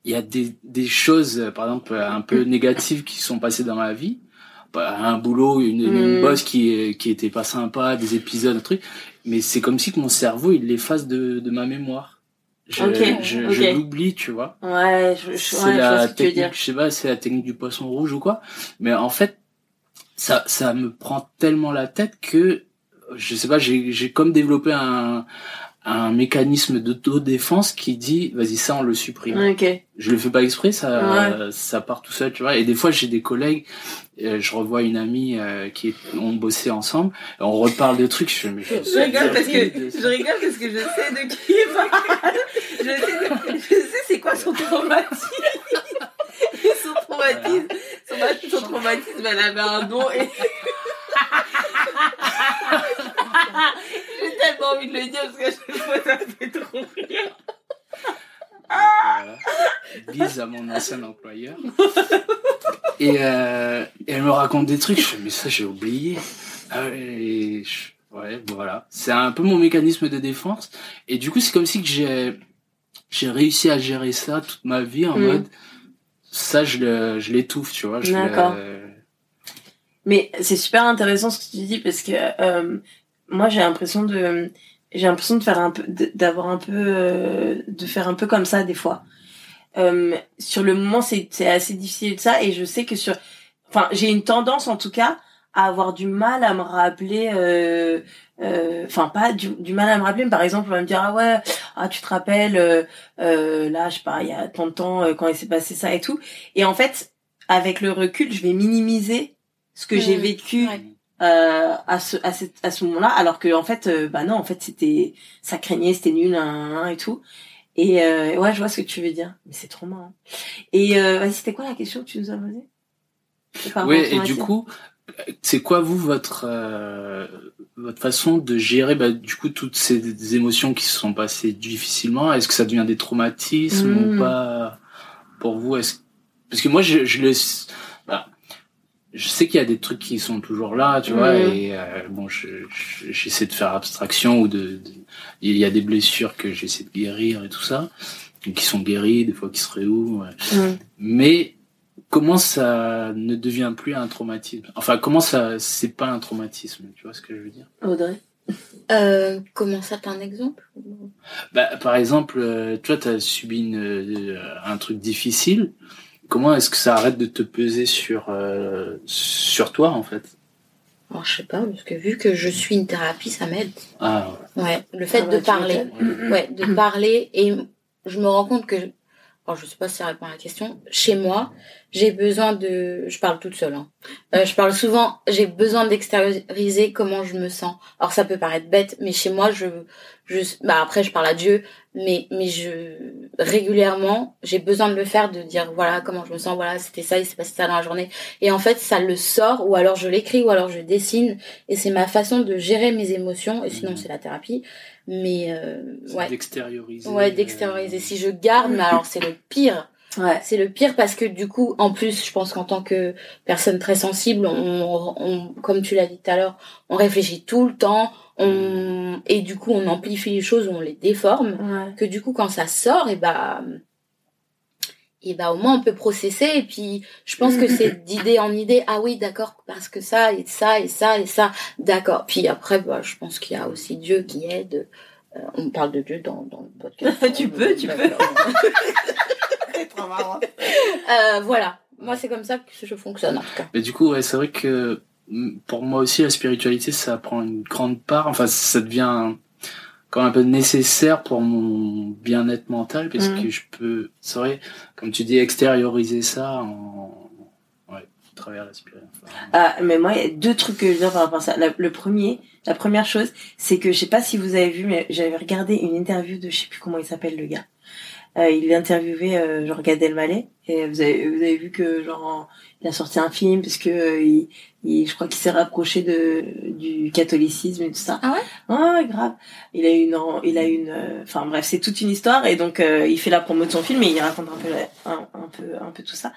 il y a des, des choses, par exemple, un peu négatives qui sont passées dans ma vie. Bah, un boulot, une, une hmm. boss qui, qui était pas sympa, des épisodes, un truc. Mais c'est comme si que mon cerveau, il l'efface de, de ma mémoire. Je, je, je l'oublie, tu vois. Ouais, je, je, c'est la technique, je sais pas, c'est la technique du poisson rouge ou quoi. Mais en fait, ça, ça me prend tellement la tête que, je sais pas, j'ai, comme développé un, un mécanisme d'autodéfense qui dit vas-y ça on le supprime. Okay. Je le fais pas exprès, ça ça part tout seul, tu vois. Et des fois j'ai des collègues, euh, je revois une amie euh, qui ont bossé ensemble, on reparle de trucs. Je, je, je rigole parce que je rigole parce que je sais de qui il parle. je sais, je sais c'est quoi son traumatisme. Son traumatisme, son, son traumatisme, elle avait un don et J'ai tellement envie de le dire parce que chaque fois ça fait trop rire. Bise à mon ancien employeur. Et, euh, elle me raconte des trucs. Je fais, mais ça, j'ai oublié. Ah et ouais, voilà. C'est un peu mon mécanisme de défense. Et du coup, c'est comme si que j'ai, j'ai réussi à gérer ça toute ma vie en mm. mode, ça, je, je l'étouffe, tu vois. D'accord. Mais c'est super intéressant ce que tu dis parce que euh, moi j'ai l'impression de j'ai l'impression de faire un peu d'avoir un peu euh, de faire un peu comme ça des fois. Euh, sur le moment c'est assez difficile de ça et je sais que sur enfin j'ai une tendance en tout cas à avoir du mal à me rappeler euh, euh, enfin pas du, du, mal à me rappeler mais par exemple on va me dire ah ouais ah tu te rappelles euh, là je sais pas il y a tant de temps quand il s'est passé ça et tout. Et en fait avec le recul je vais minimiser ce que j'ai mmh. vécu euh, à ce à, cette, à ce moment-là alors que en fait euh, bah non en fait c'était ça craignait c'était nul hein, et tout. Et euh, ouais je vois ce que tu veux dire mais c'est trop marrant. Et euh, vas-y c'était quoi la question que tu nous as posée? Oui et du coup c'est quoi vous votre euh, votre façon de gérer bah, du coup toutes ces émotions qui se sont passées difficilement? Est-ce que ça devient des traumatismes ou mmh. pas pour vous? Est-ce parce que moi je, je le bah, je sais qu'il y a des trucs qui sont toujours là, tu vois, et euh, bon, j'essaie de faire abstraction ou de, il y a des blessures que j'essaie de guérir et tout ça, qui sont guéries, des fois qui se réouvrent, mais comment ça ne devient plus un traumatisme? Enfin, comment ça, c'est pas un traumatisme, tu vois ce que je veux dire? Audrey? Euh, comment ça, t'as un exemple? Bah, Par exemple, euh, toi, t'as subi une, euh, un truc difficile, comment est-ce que ça arrête de te peser sur euh, sur toi en fait? Alors, je sais pas parce que vu que je suis une thérapie ça m'aide. Ah ouais. le fait de parler, ouais, de parler et je me rends compte que alors je sais pas si ça répond à la question. Chez moi, j'ai besoin de, je parle toute seule. Hein. Euh, je parle souvent. J'ai besoin d'extérioriser comment je me sens. Alors ça peut paraître bête, mais chez moi, je, je, bah après je parle à Dieu, mais mais je régulièrement, j'ai besoin de le faire, de dire voilà comment je me sens, voilà c'était ça, il s'est passé ça dans la journée. Et en fait, ça le sort, ou alors je l'écris, ou alors je dessine, et c'est ma façon de gérer mes émotions. Et sinon, c'est la thérapie mais euh, ouais. d'extérioriser ouais d'extérioriser. si je garde mais alors c'est le pire. Ouais. c'est le pire parce que du coup en plus je pense qu'en tant que personne très sensible on, on comme tu l'as dit tout à l'heure on réfléchit tout le temps on et du coup on amplifie les choses on les déforme. Que du coup quand ça sort et bah et bah au moins on peut processer. Et puis je pense que c'est d'idée en idée. Ah oui d'accord parce que ça et ça et ça et ça. D'accord. Puis après bah je pense qu'il y a aussi Dieu qui aide. Euh, on parle de Dieu dans dans le podcast. Tu peux tu peux. Trop marrant. Euh, voilà. Moi c'est comme ça que je fonctionne en tout cas. Mais du coup ouais c'est vrai que mm, pour moi aussi la spiritualité ça prend une grande part. Enfin ça devient comme un peu nécessaire pour mon bien-être mental parce mm. que je peux c'est vrai comme tu dis extérioriser ça en ouais à travers la ah mais moi il y a deux trucs que je veux dire par rapport à ça. Le premier la première chose c'est que je sais pas si vous avez vu mais j'avais regardé une interview de je sais plus comment il s'appelle le gars. Euh, il interviewé euh, genre Gad Elmaleh et vous avez vous avez vu que genre il a sorti un film parce que euh, il, il, je crois qu'il s'est rapproché de du catholicisme et tout ça. Ah ouais? Ouais, grave. Il a une il a une euh, enfin bref, c'est toute une histoire et donc euh, il fait la promo de son film et il raconte un peu un, un peu un peu tout ça.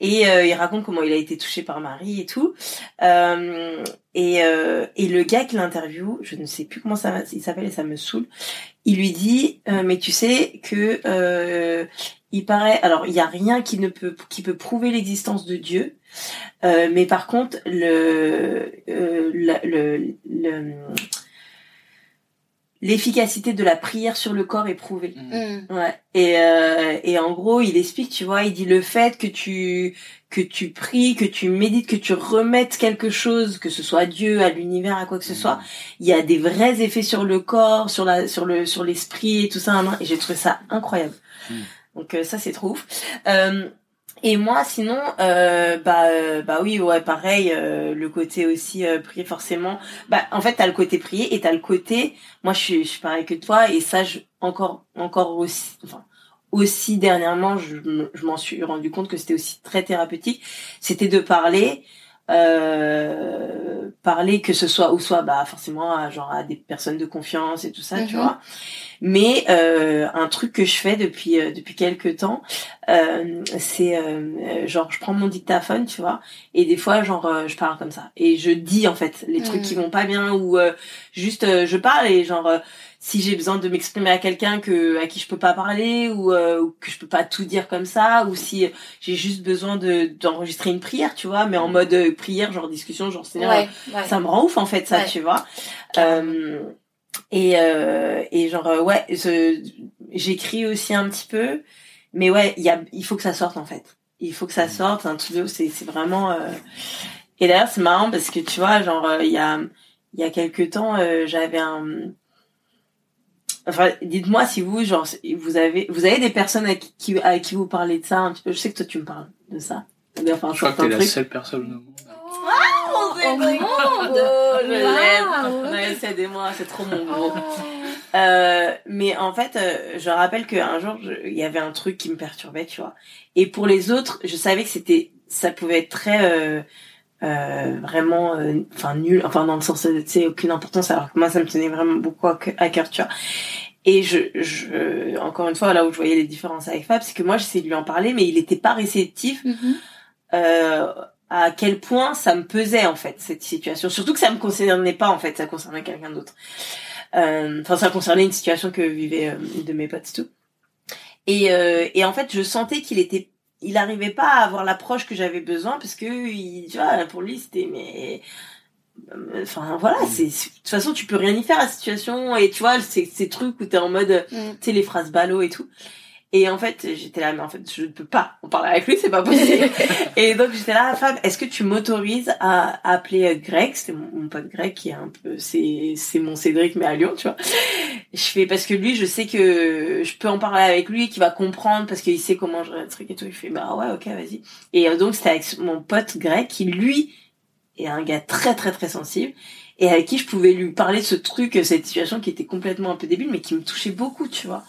et euh, il raconte comment il a été touché par Marie et tout. Euh, et, euh, et le gars qui l'interview, je ne sais plus comment ça il s'appelle et ça me saoule. Il lui dit mais tu sais que il paraît alors il y a rien qui ne peut qui peut prouver l'existence de Dieu. Mais par contre le le, le l'efficacité de la prière sur le corps est prouvée. Mm. Mm. Ouais. Et, euh, et en gros, il explique, tu vois, il dit le fait que tu que tu pries, que tu médites, que tu remettes quelque chose, que ce soit à Dieu, à l'univers, à quoi que ce soit, il y a des vrais effets sur le corps, sur la sur le sur l'esprit et tout ça. Et j'ai trouvé ça incroyable. Mm. Donc euh, ça c'est trop ouf. Euh, et moi, sinon, euh, bah, euh, bah oui, ouais, pareil, euh, le côté aussi euh, prier forcément. Bah, en fait, t'as le côté prier et t'as le côté. Moi, je suis, je suis pareil que toi et ça, je, encore, encore aussi, enfin, aussi dernièrement, je, je m'en suis rendu compte que c'était aussi très thérapeutique. C'était de parler euh, parler que ce soit ou soit bah forcément à, genre à des personnes de confiance et tout ça tu mhm. vois mais euh, un truc que je fais depuis euh, depuis quelques temps euh, c'est euh, genre je prends mon dictaphone tu vois et des fois genre je parle comme ça. Et je dis en fait les trucs qui mhm. vont pas bien ou juste je parle et genre si j'ai besoin de m'exprimer à quelqu'un que à qui je peux pas parler ou, euh, ou, que je peux pas tout dire comme ça ou si j'ai juste besoin de d'enregistrer une prière tu vois mais en mm. mode euh, prière genre discussion genre c'est ça me rend ouf en fait ça tu vois. Euh, et euh, et genre euh, ouais j'écris aussi un petit peu mais ouais il y a il faut que ça sorte en fait il faut que ça mm. sorte un truc c'est c'est vraiment et d'ailleurs c'est marrant parce que tu vois genre il y a il y a quelques temps j'avais un Enfin, dites-moi si vous, genre, vous avez, vous avez des personnes à qui, à qui vous parlez de ça un petit peu. Je sais que toi, tu me parles de ça. Enfin, je crois que t'es la seule personne au monde. Oh, mon Dieu, oh, je l'aime. Aidez-moi, c'est trop mon gros. Euh, mais en fait, euh, je rappelle qu'un jour, il y avait un truc qui me perturbait, tu vois. Et pour les autres, je savais que c'était, ça pouvait être très, euh, euh, vraiment euh, enfin nul enfin dans le sens tu sais aucune importance alors que moi ça me tenait vraiment beaucoup à, cœur tu vois et je, je encore une fois là où je voyais les différences avec Fab c'est que moi j'essayais de lui en parler mais il était pas réceptif mm-hmm. euh, à quel point ça me pesait en fait cette situation surtout que ça me concernait pas en fait ça concernait quelqu'un d'autre euh, enfin ça concernait une situation que vivaient de mes potes tout et, et en fait je sentais qu'il était il arrivait pas à avoir l'approche que j'avais besoin parce que il, tu vois pour lui c'était mais euh, enfin voilà mm. c'est de toute façon tu peux rien y faire à la situation et tu vois c'est ces trucs où t'es en mode mm. tu sais les phrases ballot et tout et en fait, j'étais là, mais en fait, je ne peux pas en parler avec lui, c'est pas possible. et donc, j'étais là, Fab, est-ce que tu m'autorises à, appeler Greg, c'était mon, pote Greg qui est un peu, c'est, c'est mon Cédric, mais à Lyon, tu vois. Je fais, parce que lui, je sais que je peux en parler avec lui, qu'il va comprendre, parce qu'il sait comment je le truc et tout. Il fait, bah ouais, ok, vas-y. Et euh, donc, c'était avec mon pote Greg, qui lui, est un gars très, très, très sensible et avec qui je pouvais lui parler de ce truc, cette situation qui était complètement un peu débile, mais qui me touchait beaucoup, tu vois.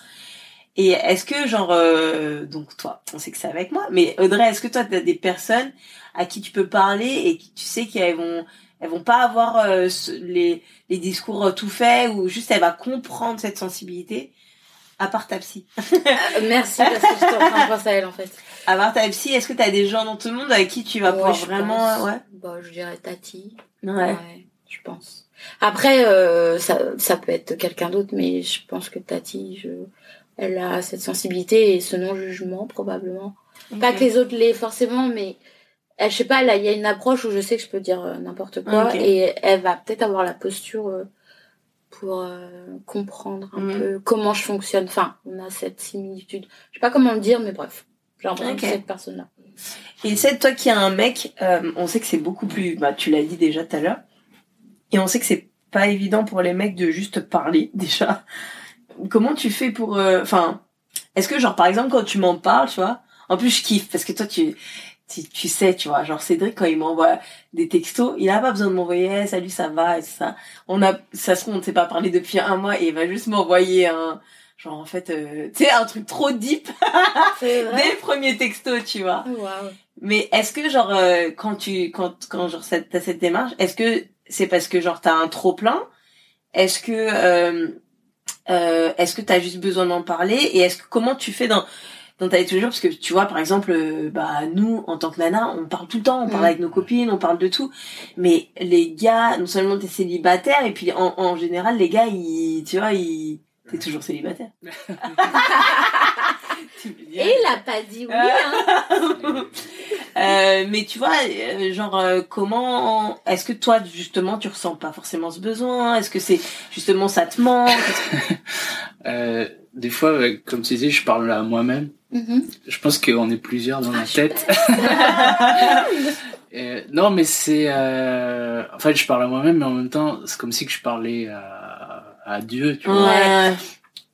Et est-ce que genre euh, donc toi, on sait que c'est avec moi, mais Audrey, est-ce que toi tu as des personnes à qui tu peux parler et qui tu sais qu'elles vont elles vont pas avoir euh, les les discours euh, tout faits ou juste elle va comprendre cette sensibilité à part ta psy? merci parce que je suis en train de penser à elle en fait. À part ta psy, est-ce que tu as des gens dans tout le monde avec qui tu vas pouvoir vraiment ouais? Bah je dirais Tati. Ouais. ouais je pense. Après euh, ça ça peut être quelqu'un d'autre mais je pense que Tati je elle a cette sensibilité et ce non-jugement probablement. Pas que les autres l'aient forcément, mais elle, je sais pas, là il y a une approche où je sais que je peux dire euh, n'importe quoi et elle va peut-être avoir la posture euh, pour euh, comprendre un mm. peu comment je fonctionne. Enfin, on a cette similitude. Je sais pas comment le dire, mais bref, j'ai l'impression cette personne-là. Et c'est toi qui as un mec, on sait que c'est beaucoup plus, bah tu l'as dit déjà tout à l'heure, et on sait que c'est pas évident pour les mecs de juste parler déjà comment tu fais pour euh, enfin est-ce que genre par exemple quand tu m'en parles tu vois en plus je kiffe parce que toi tu tu, sais tu vois genre Cédric quand il m'envoie des textos il a pas besoin de m'envoyer salut ça va et ça. On a ça se trouve on ne s'est pas parlé depuis un mois et il va juste m'envoyer un genre en fait euh, tu sais un truc trop deep dès le premier texto tu vois. Wow. mais est-ce que genre euh, quand tu quand quand genre t'as cette démarche est-ce que c'est parce que genre t'as un trop plein? Est-ce que euh, est-ce que tu as juste besoin d'en parler et est-ce que comment tu fais dans dont t'avais toujours parce que tu vois par exemple euh, bah nous en tant que nana on parle tout le temps on parle mm. avec nos copines on parle de tout mais les gars non seulement t'es célibataire et puis en, en général les gars ils tu vois ils t'es toujours célibataire et il a pas dit oui hein. euh, mais tu vois euh, genre euh, comment est-ce que toi justement tu ressens pas forcément ce besoin? Est-ce que c'est justement ça te manque? Euh, des fois comme tu disais je parle à moi-même Mm-hmm. Je pense qu'on est plusieurs dans la ah, tête. non, mais c'est... Euh... En fait, je parle à moi-même, mais en même temps, c'est comme si que je parlais à, à Dieu, tu vois. Ouais.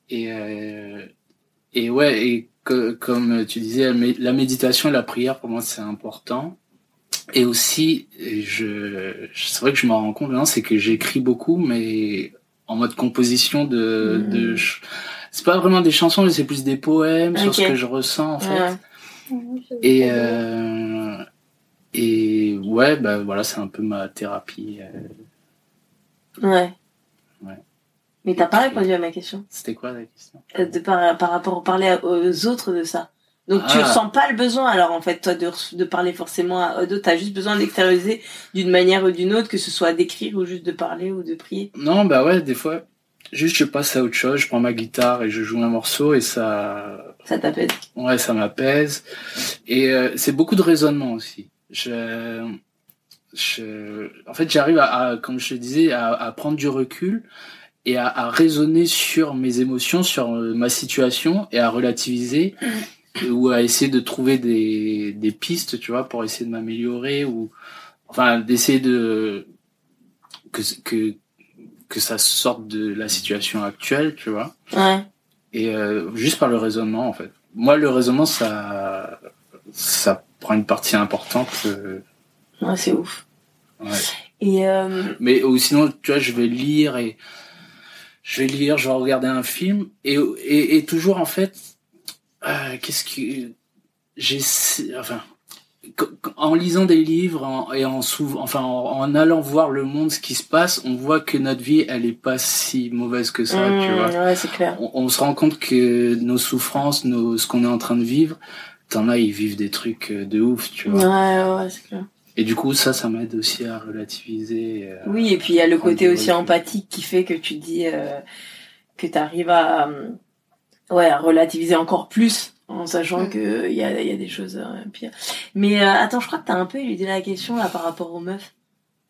Et, euh... et ouais, et que, comme tu disais, la méditation et la prière, pour moi, c'est important. Et aussi, je, c'est vrai que je m'en rends compte c'est que j'écris beaucoup, mais en mode composition de, de mm c'est pas vraiment des chansons, mais c'est plus des poèmes sur ce que je ressens en fait. Et euh, et ouais, bah voilà, c'est un peu ma thérapie. Euh. Ouais. Ouais. Mais t'as pas répondu à ma question. C'était quoi la question euh, de par, par rapport au parler aux autres de ça. Donc tu ah. ressens pas le besoin alors en fait toi de, de parler forcément à d'autres, t'as juste besoin d'extérioriser d'une manière ou d'une autre, que ce soit d'écrire ou juste de parler ou de prier. Non bah ouais des fois Juste, je passe à autre chose, je prends ma guitare et je joue un morceau et ça. Ça t'apaise. Ouais, ça m'apaise. Et euh, c'est beaucoup de raisonnement aussi. Je, je, en fait, j'arrive à, comme je te disais, à, à, prendre du recul et à, à, raisonner sur mes émotions, sur euh, ma situation et à relativiser ou à essayer de trouver des, des pistes, tu vois, pour essayer de m'améliorer ou, enfin, d'essayer de que, que que ça sorte de la situation actuelle, tu vois. Ouais. Et euh, juste par le raisonnement, en fait. Moi, le raisonnement, ça, ça prend une partie importante. Euh... Ouais, c'est ouf. Ouais. Et euh... Mais ou sinon, tu vois, je vais lire et je vais lire, je vais regarder un film. Et et, et toujours en fait, euh, qu'est-ce que j'ai, enfin, en lisant des livres et en enfin en, allant voir le monde ce qui se passe on voit que notre vie elle est pas si mauvaise que ça tu mmh, vois. ouais, c'est clair. On, se rend compte que nos souffrances nos ce qu'on est en train de vivre t'en as ils vivent des trucs euh, de ouf tu vois. Ouais ouais c'est clair et du coup ça ça m'aide aussi à relativiser euh, oui et puis il y a le côté aussi empathique qui fait que tu dis euh, que t'arrives à ouais à relativiser encore plus en sachant mm. que il y a, y a des choses euh, pires. Mais euh, attends, je crois que t'as un peu éludé la question là par rapport aux meufs.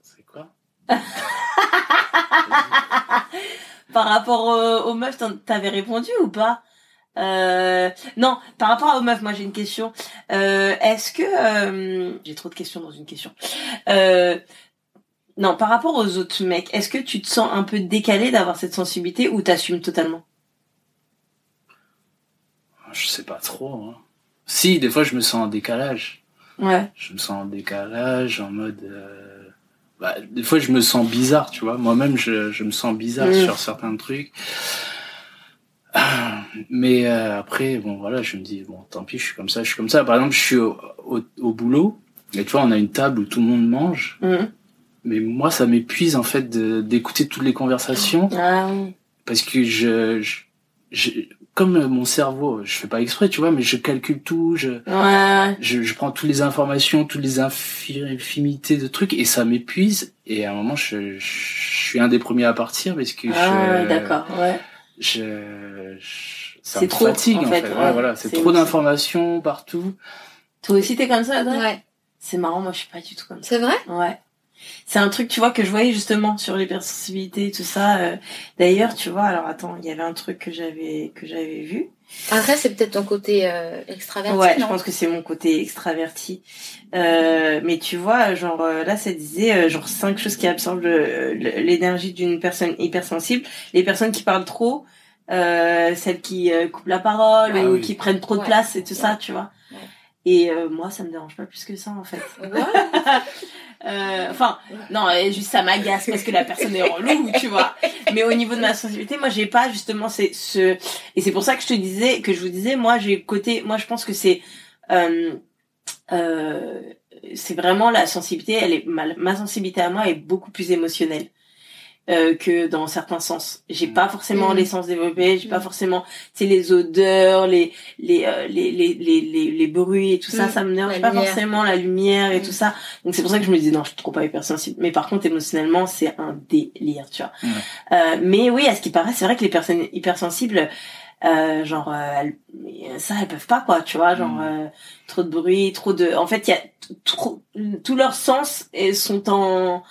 C'est quoi? Par rapport aux, meufs, t'avais répondu ou pas? Euh, non, par rapport aux meufs, moi j'ai une question. Euh, Est-ce que euh, j'ai trop de questions dans une question euh, Non, par rapport aux autres mecs, est-ce que tu te sens un peu décalé d'avoir cette sensibilité ou t'assumes totalement? Je sais pas trop. Hein. Si, des fois, je me sens en décalage. Ouais. Je me sens en décalage, en mode. Euh... Bah, des fois, je me sens bizarre, tu vois. Moi-même, je, je me sens bizarre mm. sur certains trucs. Mais euh, après, bon, voilà, je me dis, bon, tant pis, je suis comme ça, je suis comme ça. Par exemple, je suis au, au, boulot, et tu vois, on a une table où tout le monde mange. Mm. Mais moi, ça m'épuise, en fait, d'écouter toutes les conversations. Ah, Parce que je, je, je comme mon cerveau, je fais pas exprès, tu vois, mais je calcule tout, je, je, je, prends toutes les informations, toutes les infimités de trucs, et ça m'épuise. Et à un moment, je, je, suis un des premiers à partir parce que ah, d'accord, ouais. Je, ça me trop, fatigue en fait. Ouais, voilà, c'est trop d'informations partout. Toi aussi, t'es comme ça, Ouais. C'est marrant, moi, je suis pas du tout comme ça. C'est vrai? Ouais c'est un truc tu vois que je voyais justement sur les et tout ça euh. d'ailleurs tu vois alors attends il y avait un truc que j'avais que j'avais vu. Après c'est peut-être ton côté euh, extraverti ouais je pense que c'est mon côté extraverti. Euh, mais tu vois genre là ça disait genre cinq choses qui absorbent l'énergie d'une personne hypersensible. Les personnes qui parlent trop celles qui coupent la parole ou qui prennent trop de place et tout ça tu vois et moi ça me dérange pas plus que ça en fait Euh, enfin, non, juste ça m'agace parce que la personne est relou, tu vois. Mais au niveau de ma sensibilité, moi, j'ai pas justement c'est ce et c'est pour ça que je te disais que je vous disais, moi, j'ai côté, moi, je pense que c'est euh, euh, c'est vraiment la sensibilité. Elle est ma, ma sensibilité à moi est beaucoup plus émotionnelle. Euh, que dans certains sens. J'ai pas forcément mm. les sens développés, j'ai pas mm. forcément, tu les odeurs, les les, euh, les, les, les, les, bruits et tout ça, mm. ça me dérange pas forcément la lumière et tout ça. Donc c'est pour ça que je me dis non, je suis trop pas hypersensible. Mais par contre, émotionnellement, c'est un délire, tu vois. Euh, mais oui, à ce qui paraît, c'est vrai que les personnes hypersensibles, euh, genre elles, ça elles peuvent pas quoi tu vois genre trop de bruit trop de en fait il y a trop tous leurs sens sont en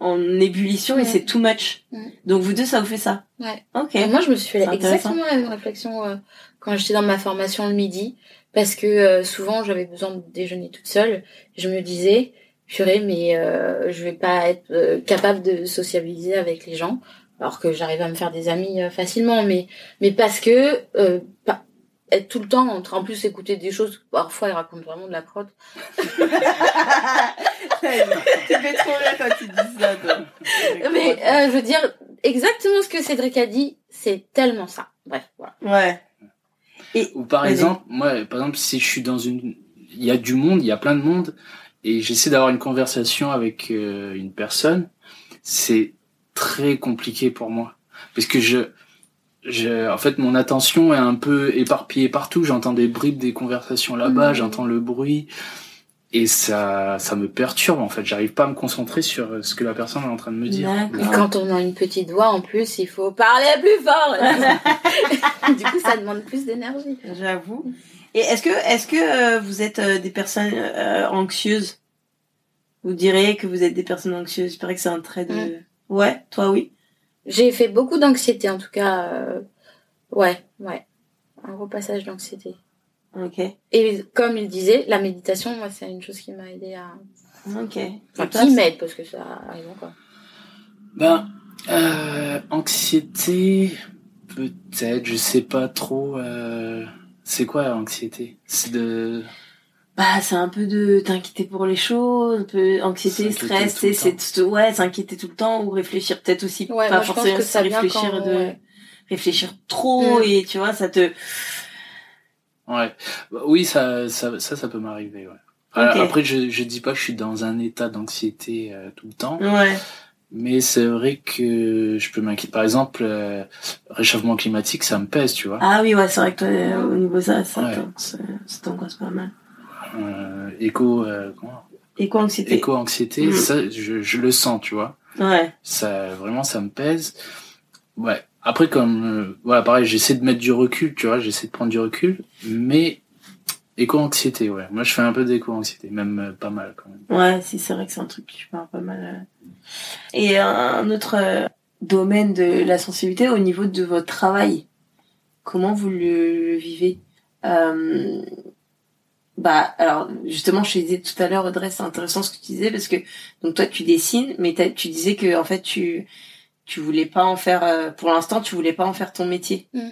en ébullition et c'est too much. Donc vous deux, ça vous fait ça? Ouais. Ok. moi, je me suis fait exactement la même réflexion euh, quand j'étais dans ma formation le midi, parce que euh, souvent j'avais besoin de déjeuner toute seule. Je me disais, purée, mais euh, je vais pas être euh, capable de sociabiliser avec les gens, alors que j'arrive à me faire des amis facilement, mais mais parce que pas, être tout le temps en train en plus écouter des choses parfois il raconte vraiment de la crotte tu fais trop bien quand tu dis ça mais euh, je veux dire exactement ce que Cédric a dit c'est tellement ça. Bref voilà. Ouais. Et ou par exemple moi par exemple si je suis dans une il y a du monde il y a plein de monde et j'essaie d'avoir une conversation avec euh, une personne c'est très compliqué pour moi. Parce que je en fait, mon attention est un peu éparpillée partout. J'entends des bribes des conversations là-bas, mhm. j'entends le bruit. Et ça, ça me perturbe, en fait. J'arrive pas à me concentrer sur ce que la personne est en train de me dire. Et quand on a une petite voix, en plus, il faut parler plus fort. du coup, ça demande plus d'énergie. J'avoue. Et est-ce que, est-ce que euh, vous êtes euh, des personnes euh, anxieuses? Vous direz que vous êtes des personnes anxieuses. Je que c'est un trait de... Mm. Ouais, toi oui? J'ai fait beaucoup d'anxiété, en tout cas. Euh, ouais, ouais. Un repassage d'anxiété. Ok. Et comme il disait, la méditation, moi, c'est une chose qui m'a aidé à. Ok. Enfin, qui m'aide, parce que ça arrive encore. Ben, euh, anxiété, peut-être, je sais pas trop. Euh... C'est quoi l'anxiété? C'est de bah c'est un peu de t'inquiéter pour les choses un peu anxiété stress c'est c'est ouais s'inquiéter tout le temps ou réfléchir peut-être aussi pas forcément que ça réfléchir de réfléchir trop mm. et tu vois ça te ouais. Bah, oui ça ça ça, ça peut m'arriver ouais. Après je je dis pas que je suis dans un état d'anxiété euh, tout le temps. Ouais. Mais c'est vrai que je peux m'inquiéter. Par exemple, euh, réchauffement climatique, ça me pèse, tu vois. Ah oui, ouais, c'est vrai que toi, au niveau de ça, ça t'angoisse pas mal euh, éco euh, éco anxiété. Éco anxiété mm. ça je, je, le sens tu vois. Ouais. Ça vraiment ça me pèse. Ouais. Après comme euh, voilà pareil j'essaie de mettre du recul tu vois j'essaie de prendre du recul mais éco anxiété ouais. Moi je fais un peu d'éco anxiété même euh, pas mal quand même. Ouais si c'est vrai que c'est un truc qui parle pas mal et un autre domaine de la sensibilité au niveau de votre travail comment vous le vivez? Euh, bah alors justement je te disais tout à l'heure Audrey c'est intéressant ce que tu disais parce que donc toi tu dessines mais tu disais que en fait tu tu voulais pas en faire euh, pour l'instant tu voulais pas en faire ton métier. Mm.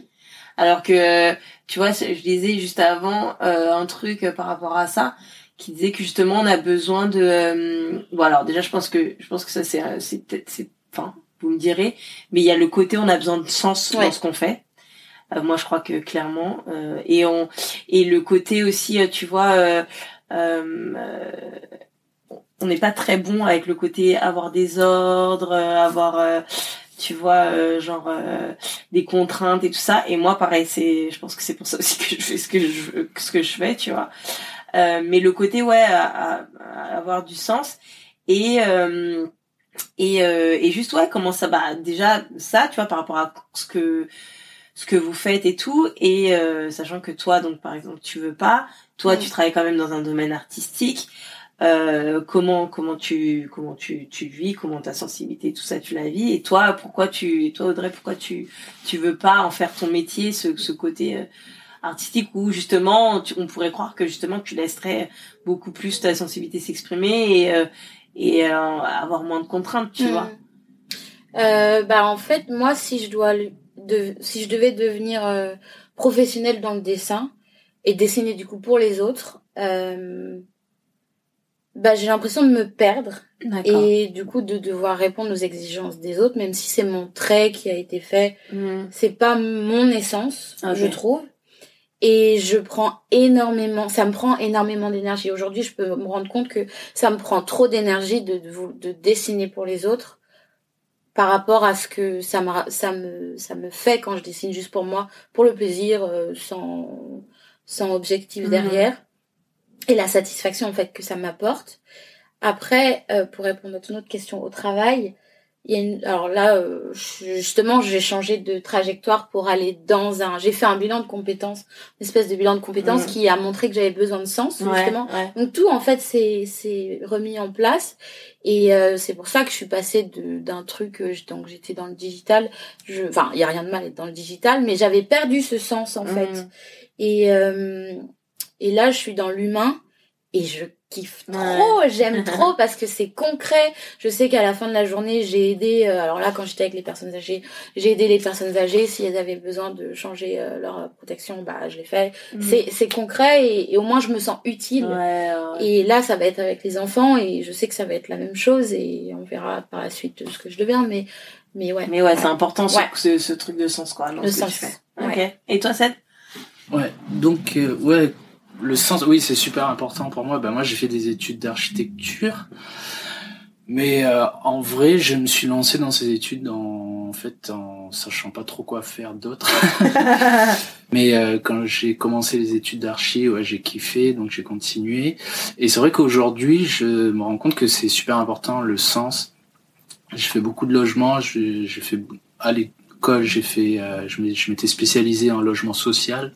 alors que tu vois je disais juste avant euh, un truc euh, par rapport à ça qui disait que justement on a besoin de bon alors déjà je pense que je pense que ça c'est c'est peut-être c'est enfin vous me direz mais il y a le côté on a besoin de sens dans ce qu'on fait. euh, moi, je crois que clairement. Euh, et on et le côté aussi, euh, tu vois. on n'est pas très bon avec le côté avoir des ordres, avoir tu vois genre des contraintes et tout ça et moi pareil c'est je pense que c'est pour ça aussi que je fais ce que je ce que je fais tu vois mais le côté ouais à, avoir du sens et et et juste ouais comment ça bah déjà ça tu vois par rapport à ce que ce que vous faites et tout. Et euh, sachant que toi donc par exemple tu veux pas toi tu travailles quand même dans un domaine artistique. Euh, comment comment tu comment tu tu vis comment ta sensibilité tout ça tu la vis. Et toi pourquoi tu toi Audrey pourquoi tu tu veux pas en faire ton métier ce ce côté euh, artistique où justement on pourrait croire que justement tu laisserais beaucoup plus ta sensibilité s'exprimer et euh, et avoir moins de contraintes tu hmm. vois. Bah en fait moi si je dois si je devais devenir euh, professionnelle dans le dessin et dessiner du coup pour les autres, euh, bah j'ai l'impression de me perdre et du coup de devoir répondre aux exigences des autres, même si c'est mon trait qui a été fait, mmh. c'est pas mon essence, je trouve. Et je prends énormément, ça me prend énormément d'énergie. Aujourd'hui, je peux me rendre compte que ça me prend trop d'énergie de, de, de dessiner pour les autres par rapport à ce que ça me ça me ça me fait quand je dessine juste pour moi pour le plaisir euh, sans sans objectif mhm. derrière et la satisfaction en fait que ça m'apporte après euh, pour répondre à toute autre question au travail il y a une, alors là euh, justement j'ai changé de trajectoire pour aller dans un j'ai fait un bilan de compétences une espèce de bilan de compétences qui a montré que j'avais besoin de sens justement donc tout en fait c'est c'est remis en place et euh, c'est pour ça que je suis passée d'un truc, euh, donc j'étais dans le digital. Je, enfin, il y a rien de mal être dans le digital, mais j'avais perdu ce sens en fait. Mmh. Et euh, et là, je suis dans l'humain et je kiffe trop, j'aime trop parce que c'est concret. Je sais qu'à la fin de la journée, j'ai aidé, euh, alors là, quand j'étais avec les personnes âgées, j'ai aidé les personnes âgées. Si elles avaient besoin de changer euh, leur protection, bah, je l'ai fait. Mhm. C'est, c'est concret et, au moins je me sens utile. Et là, ça va être avec les enfants et je sais que ça va être la même chose et on verra par la suite ce que je deviens. Mais, mais ouais. Mais ouais, c'est important ce, ce, truc de sens, quoi. le sens. Ok. Et toi, Seth? Ouais. Donc, euh, ouais, le sens, oui, c'est super important pour moi. Ben moi, j'ai fait des études d'architecture, mais euh, en vrai, je me suis lancé dans ces études en, en fait en sachant pas trop quoi faire d'autre. mais euh, quand j'ai commencé les études d'archi, ouais, j'ai kiffé, donc j'ai continué. Et c'est vrai qu'aujourd'hui, je me rends compte que c'est super important le sens. J'ai fait beaucoup de logements, j'ai fait à l'école, j'ai fait, euh, je m'étais spécialisé en logement social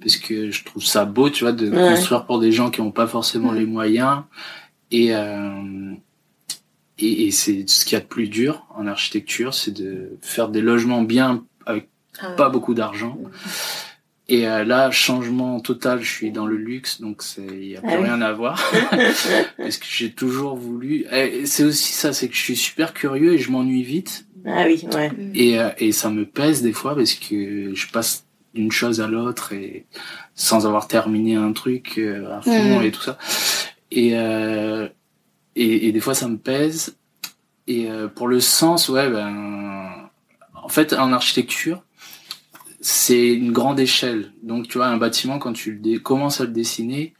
parce que je trouve ça beau, tu vois, de construire pour des gens qui n'ont pas forcément les moyens. Et, euh, et, et c'est ce qu'il y a de plus dur en architecture, c'est de faire des logements bien avec ah pas beaucoup d'argent. Et euh, là, changement total, je suis dans le luxe, donc il y a plus ah rien à voir. parce que j'ai toujours voulu. C'est aussi ça, c'est que je suis super curieux et je m'ennuie vite. Ah oui, ouais. Et, euh, et ça me pèse des fois parce que je passe d'une chose à l'autre et sans avoir terminé un truc euh, à fond mm. et tout ça. Et, euh, et, et des fois ça me pèse. Et euh, pour le sens, ouais, ben, en fait, en architecture, c'est une grande échelle. Donc, tu vois, un bâtiment, quand tu le commences à le dessiner,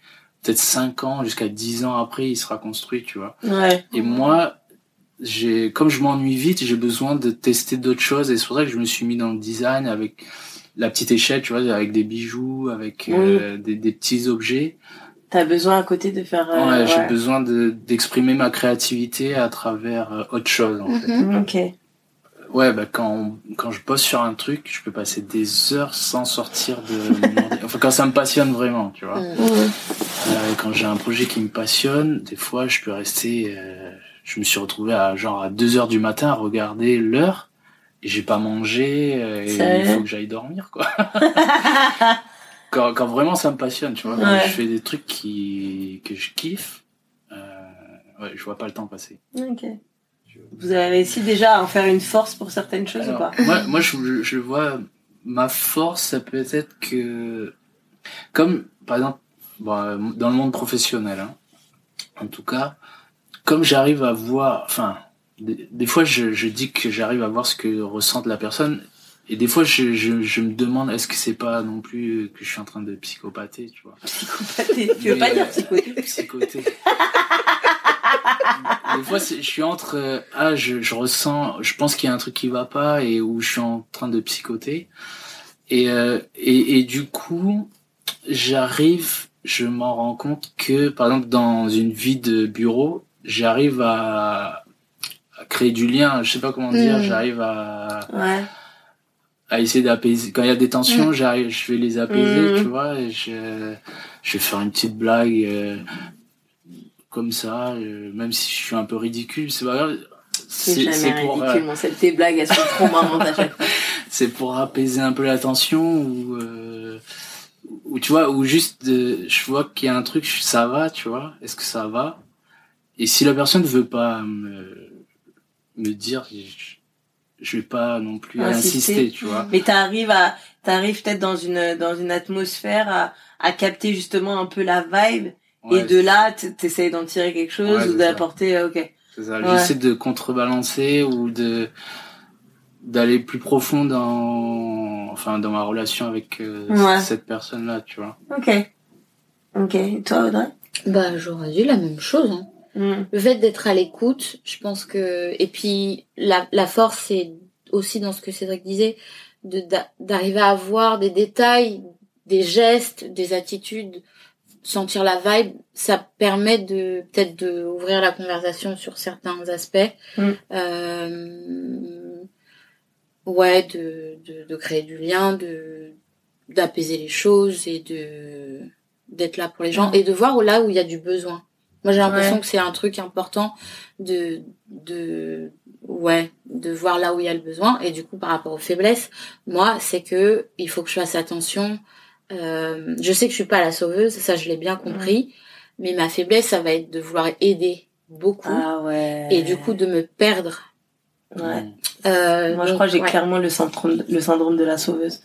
peut-être 5 ans jusqu'à 10 ans après, il sera construit, tu vois. Ouais. Et moi, j'ai, comme je m'ennuie vite, j'ai besoin de tester d'autres choses. Et c'est pour ça que je me suis mis dans le design avec la petite échelle, tu vois, avec des bijoux, avec euh, des, des, petits objets. T'as besoin à côté de faire. Euh, ouais, j'ai besoin de d'exprimer ma créativité à travers euh, autre chose. En fait. Mhm. Ok. Ouais, bah quand quand je bosse sur un truc, je peux passer des heures sans sortir de. enfin, quand ça me passionne vraiment, tu vois. Mhm. quand j'ai un projet qui me passionne, des fois, je peux rester. je me suis retrouvé à genre à 2 heures du matin à regarder l'heure j'ai pas mangé euh, et il faut que j'aille dormir quoi. quand, quand vraiment ça me passionne, tu vois, quand je fais des trucs qui que je kiffe, euh, ouais, je vois pas le temps passer. Ok. Vous avez réussi déjà à en faire une force pour certaines choses ou pas? Moi, moi je, je vois ma force, ça peut être que comme par exemple bon, dans le monde professionnel, hein, en tout cas, comme j'arrive à voir, enfin des, fois, je, je, dis que j'arrive à voir ce que ressent la personne. Et des fois, je, je, je me demande, est-ce que c'est pas non plus que je suis en train de psychopather, tu vois Psychopather Tu veux pas dire psychoter Psychoter. des fois, je suis entre, euh, ah, je, je ressens, je pense qu'il y a un truc qui va pas et où je suis en train de psychoter. Et, euh, et, et du coup, j'arrive, je m'en rends compte que, par exemple, dans une vie de bureau, j'arrive à, créer du lien, je sais pas comment dire, hmm. j'arrive à ouais. à essayer d'apaiser quand il y a des tensions, hmm. j'arrive je vais les apaiser, hmm. tu vois, et je je vais faire une petite blague euh, comme ça, euh, même si je suis un peu ridicule, c'est pas grave. C'est jamais pour, ridicule, euh... cette tes blagues elles sont trop marrantes à chaque fois. c'est pour apaiser un peu la tension ou euh, ou tu vois ou juste je vois qu'il y a un truc ça va, tu vois, est-ce que ça va? Et si la personne ne veut pas me me dire je, vais pas non plus insister, tu vois. Mais t'arrives à t'arrives peut-être dans une dans une atmosphère à, à capter justement un peu la vibe et de là t'essayes d'en tirer quelque chose ou d'apporter euh, ok. C'est ça. J'essaie de contrebalancer ou de d'aller plus profond dans enfin dans ma relation avec euh, cette personne là, tu vois. Ok. Ok. Et toi Audrey? Bah j'aurais dit la même chose. Hein mm. le fait d'être à l'écoute, je pense que et puis la, la force c'est aussi dans ce que Cédric disait de d'arriver à voir des détails, des gestes, des attitudes, sentir la vibe, ça permet de peut-être de ouvrir la conversation sur certains aspects. Mm. Euh, ouais, de, de, de créer du lien, de d'apaiser les choses et de d'être là pour les gens et de voir là où il y a du besoin. Moi, j'ai l'impression que c'est un truc important de de ouais, de voir là où il y a le besoin et du coup par rapport aux faiblesses, moi, c'est que il faut que je fasse attention euh, je sais que je suis pas la sauveuse, ça je l'ai bien compris, mais ma faiblesse ça va être de vouloir aider beaucoup ah ouais. et du coup de me perdre. Ouais. Euh, Moi je crois que j'ai clairement le syndrome le syndrome de la sauveuse.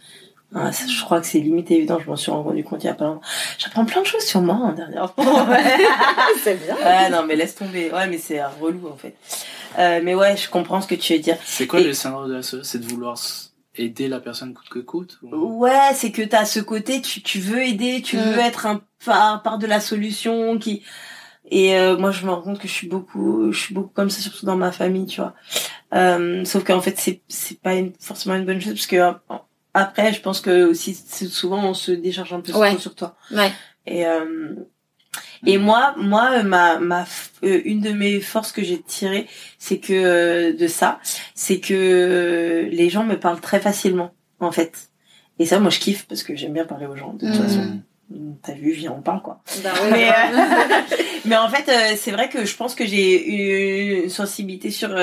Ah, je crois que c'est limite évident, je m'en suis rendu compte il y a pas longtemps. J'apprends plein de choses sur moi en dernière c'est bien. Ouais, non, mais laisse tomber. Ouais, mais c'est un relou en fait. Euh, mais ouais, je comprends ce que tu veux dire. C'est quoi le syndrome de la sauveuse C'est de vouloir aider la personne coûte que coûte Ouais, c'est que t'as ce côté, tu, tu veux aider, tu veux mm. être un part, part de la solution qui... Et euh, moi, je me rends compte que je suis beaucoup, je suis beaucoup comme ça, surtout dans ma famille, tu vois. Euh, sauf qu'en fait, c'est c'est pas une, forcément une bonne chose parce que après, je pense que aussi souvent on se décharge un peu sur toi. Ouais. Et euh, et moi, moi, ma ma euh, une de mes forces que j'ai tirées, c'est que euh, de ça, c'est que les gens me parlent très facilement, en fait. Et ça, moi, je kiffe parce que j'aime bien parler aux gens. De toute mmh. façon, t'as vu, viens, on parle quoi. Bah mais, mais en fait, c'est vrai que je pense que j'ai une sensibilité sur,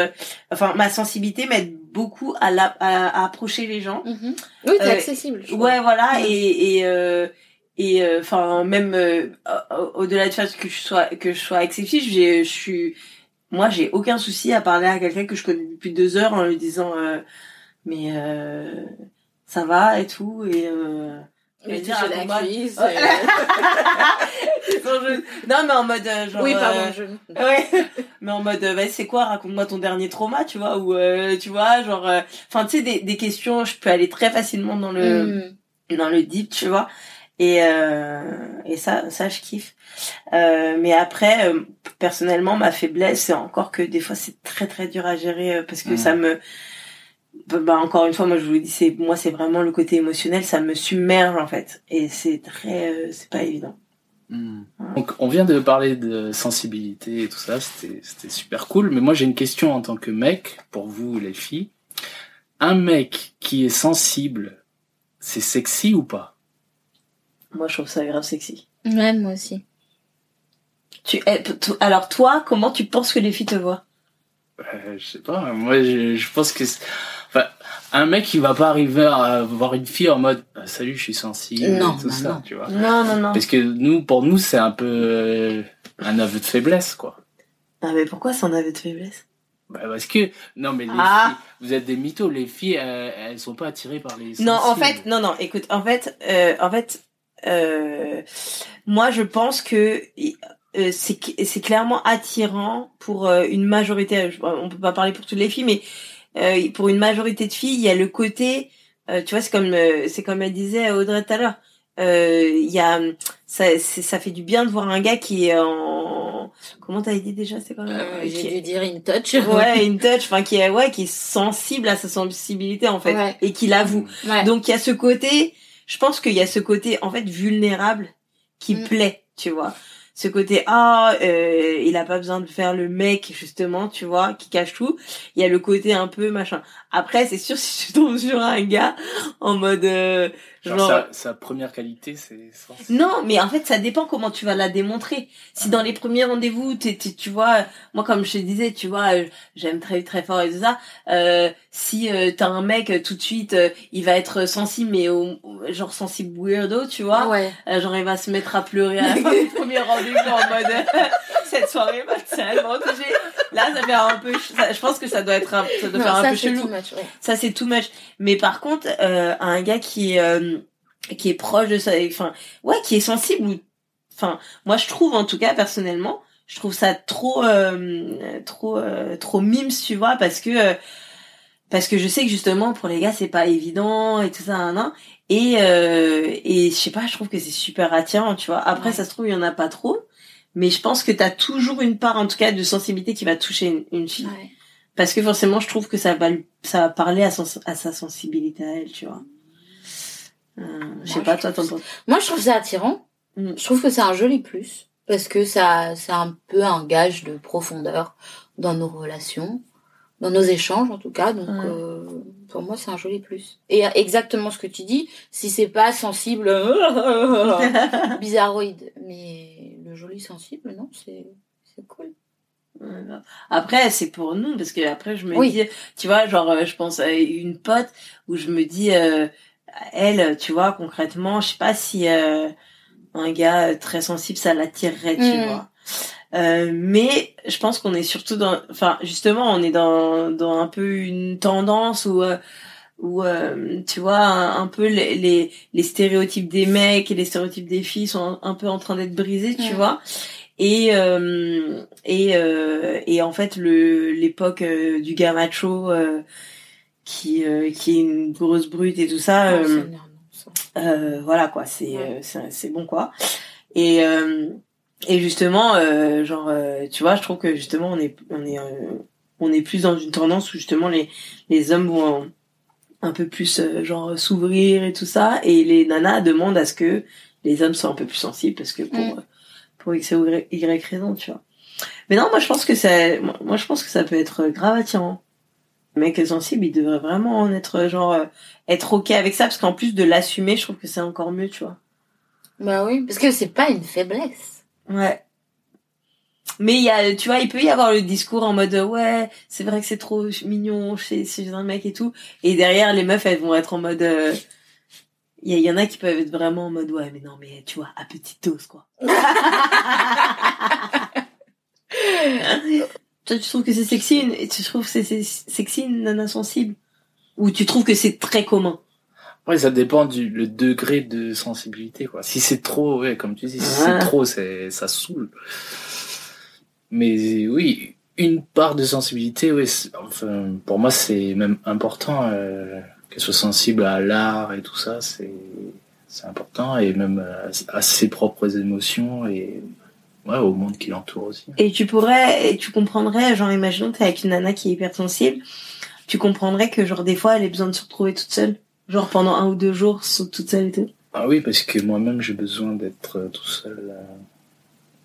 enfin, ma sensibilité m'aide beaucoup à, la, à, approcher les gens. Mm-hmm. Oui, t'es euh, accessible. ouais, voilà, mm. et et euh, et euh, enfin même au-delà du fait que je sois que je sois accessible, je suis moi j'ai aucun souci à parler à quelqu'un que je connais depuis deux heures en lui disant mais ça va et tout et mais dire, la cuisse. non, mais en mode euh, genre. Oui, pardon, euh, je. ouais. mais en mode, euh, c'est quoi? Raconte-moi ton dernier trauma, tu vois Ou tu vois, genre, enfin, tu sais, des, des questions, je peux aller très facilement dans le mm. dans le deep, tu vois. Et et ça, ça, je kiffe. mais après, personnellement, ma faiblesse, c'est encore que des fois, c'est très très dur à gérer parce que mm. ça me bah encore une fois moi je vous le dis c'est moi c'est vraiment le côté émotionnel ça me submerge en fait. Et c'est très euh, c'est pas évident. Hmm. donc on vient de parler de sensibilité et tout ça c'était c'était super cool. Mais moi j'ai une question en tant que mec pour vous les filles. Un mec qui est sensible c'est sexy ou pas? Moi je trouve ça grave sexy. Ouais moi aussi. Tu eh, alors toi comment tu penses que les filles te voient? Euh, je sais pas. Moi je, je pense que un mec, il va pas arriver à voir une fille en mode ah, salut, je suis sensible, non, tout ça, non. tu vois. Non, non, non. Parce que nous, pour nous, c'est un peu euh, un aveu de faiblesse, quoi. Ah, mais pourquoi c'est un aveu de faiblesse? Bah parce que non mais les ah. filles, vous êtes des mythos les filles elles, elles sont pas attirées par les sensibles. non en fait non non écoute en fait euh, en fait euh, moi je pense que euh, c'est clairement attirant pour euh, une majorité on peut pas parler pour toutes les filles mais euh, pour une majorité de filles, il y a le côté, euh, tu vois, c'est comme euh, c'est comme elle disait Audrey tout à l'heure. Il y a ça, ça fait du bien de voir un gars qui est en comment t'avais dit déjà c'est quoi euh, j'ai dû dire in touch. Ouais in touch enfin qui est ouais qui est sensible à sa sensibilité en fait et qui l'avoue. Donc il y a ce côté je pense qu'il y a ce côté en fait vulnérable qui mm. plaît tu vois ce côté ah euh, il a pas besoin de faire le mec justement tu vois qui cache tout il y a le côté un peu machin. Après c'est sûr si tu tombes sur un gars en mode euh, Genre, Sa, première qualité, c'est. Non, mais en fait, ça dépend comment tu vas la démontrer. Si dans les premiers rendez-vous, tu, tu vois, moi comme je te disais, tu vois, euh, j'aime très très fort et tout ça. Euh, si euh, t'as un mec tout de suite, euh, il va être sensible, mais au, genre sensible weirdo, tu vois. Ouais. genre il va se mettre à pleurer à la fin du premier rendez-vous en mode cette soirée tellement toucher. Là, ça fait un peu. je pense que ça doit être un, ça doit faire un peu chelou. Ça c'est too much. Mais par contre, un gars qui qui est proche de ça enfin ouais qui est sensible ou enfin moi je trouve en tout cas personnellement je trouve ça trop euh, trop euh, trop mimes tu vois parce que euh, parce que je sais que justement pour les gars c'est pas évident et tout ça hein, et et je sais pas je trouve que c'est super attirant tu vois après ça se trouve il y en a pas trop mais je pense que t'as toujours une part en tout cas de sensibilité qui va toucher une, fille. Parce que forcément je trouve que ça va ça va parler à, à sa sensibilité à elle tu vois. Euh, je sais pas toi t'en penses? Moi je trouve ça attirant. Mm. je trouve que c'est un joli plus parce que ça c'est un peu un gage de profondeur dans nos relations dans nos échanges en tout cas. Donc euh, pour moi c'est un joli plus. Et exactement ce que tu dis si c'est pas sensible bizarroïde. Mais le joli sensible non c'est c'est cool. Après c'est pour nous parce que après je me dis tu vois genre euh, je pense à une pote où je me dis euh, elle tu vois concrètement je sais pas si euh, un gars très sensible ça l'attirerait tu mm. vois. Euh, mais je pense qu'on est surtout dans, enfin justement, on est dans dans un peu une tendance où euh, où euh, tu vois un, peu les, les, les stéréotypes des mecs et les stéréotypes des filles sont un, peu en train d'être brisés, tu vois. Et et et en fait le l'époque du gars macho qui qui est une grosse brute et tout ça. voilà quoi, c'est c'est bon quoi. Et et justement euh, genre euh, tu vois je trouve que justement on est on est euh, on est plus dans une tendance où justement les les hommes vont un peu plus genre s'ouvrir et tout ça. Et les nanas demandent à ce que les hommes soient un peu plus sensibles parce que pour mm. pour x ou y raison tu vois. Mais non moi je pense que ça moi je pense que ça peut être grave attirant. Le mec sensible il devrait vraiment en être genre être ok avec ça parce qu'en plus de l'assumer je trouve que c'est encore mieux tu vois. Bah oui parce que c'est pas une faiblesse. Ouais. Mais il y a, tu vois, il peut y avoir le discours en mode ouais, c'est vrai que c'est trop mignon chez, chez un mec et tout. Et derrière, les meufs, elles vont être en mode. Euh, il y, y, en a qui peuvent être vraiment en mode ouais, mais non, mais tu vois, à petite dose quoi. Toi, tu trouves que c'est sexy, tu trouves que c'est sexy une nana sensible, ou tu trouves que c'est très commun? Ouais, ça dépend du le degré de sensibilité, quoi. Si c'est trop, ouais, comme tu dis, si c'est trop, c'est, ça saoule. Mais oui, une part de sensibilité, oui, enfin, pour moi, c'est même important, euh, qu'elle soit sensible à l'art et tout ça, c'est, c'est important, et même à, ses propres émotions et, ouais, au monde qui l'entoure aussi. Et tu pourrais, tu comprendrais, genre, imaginons que t'es avec une nana qui est hypersensible, tu comprendrais que, genre, des fois, elle ait besoin de se retrouver toute seule Genre pendant un ou deux jours, toute seule et tout Ah oui, parce que moi-même, j'ai besoin d'être euh, tout seul euh,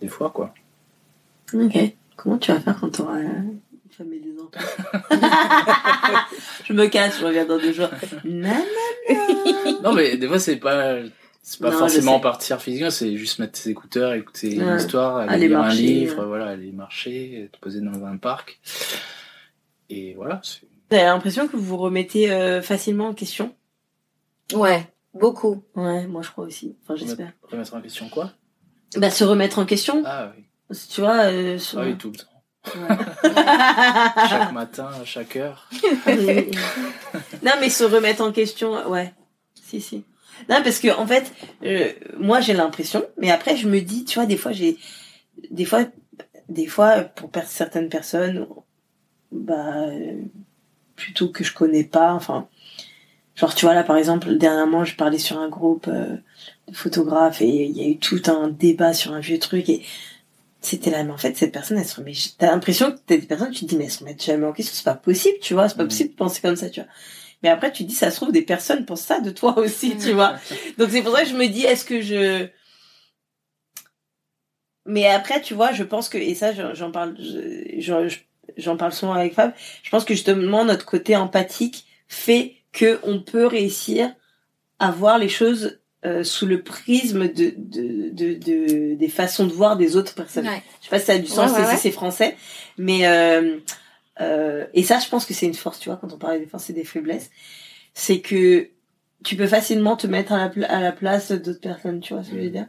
des fois, quoi. Ok. Comment tu vas faire quand tu auras une femme et des enfants Je me casse, je reviens dans deux jours. non, mais des fois, c'est pas... C'est pas forcément partir physiquement, c'est juste mettre tes écouteurs, écouter une histoire, aller, lire un livre, voilà, aller marcher, te poser dans un parc. Et voilà. Vous avez l'impression que vous vous remettez euh, facilement en question? Ouais, beaucoup. Ouais, moi je crois aussi. Enfin, j'espère. Remettre en question quoi? Bah, se remettre en question. Ah oui. Tu vois. Euh, Ah oui, tout le temps. chaque matin, à chaque heure. non, mais se remettre en question, ouais. Si, si. Non, parce que en fait, euh, moi j'ai l'impression, mais après je me dis, tu vois, des fois j'ai, des fois, des fois pour certaines personnes, bah, euh, plutôt que je connais pas, enfin, Genre, tu vois, là, par exemple, dernièrement, je parlais sur un groupe euh, de photographes et il y a eu tout un débat sur un vieux truc et c'était là, mais en fait, cette personne, elle se remet, t'as l'impression que t'as des personnes, tu te dis, mais elles se remettent jamais en question, c'est pas possible, tu vois, c'est pas mm. possible de penser comme ça, tu vois. Mais après, tu te dis, ça se trouve, des personnes pensent ça de toi aussi, tu vois. Donc, c'est pour ça que je me dis, est-ce que je, mais après, tu vois, je pense que, et ça, j'en parle, j'en parle souvent avec Fab, je pense que justement, notre côté empathique fait que on peut réussir à voir les choses euh, sous le prisme de, de, de, des façons de voir des autres personnes. Je sais pas si ça a du sens, si c'est français, mais euh, euh, et ça, je pense que c'est une force, tu vois, quand on parle des forces et des faiblesses, c'est que tu peux facilement te mettre à la, à la place d'autres personnes, tu vois ce que je veux dire?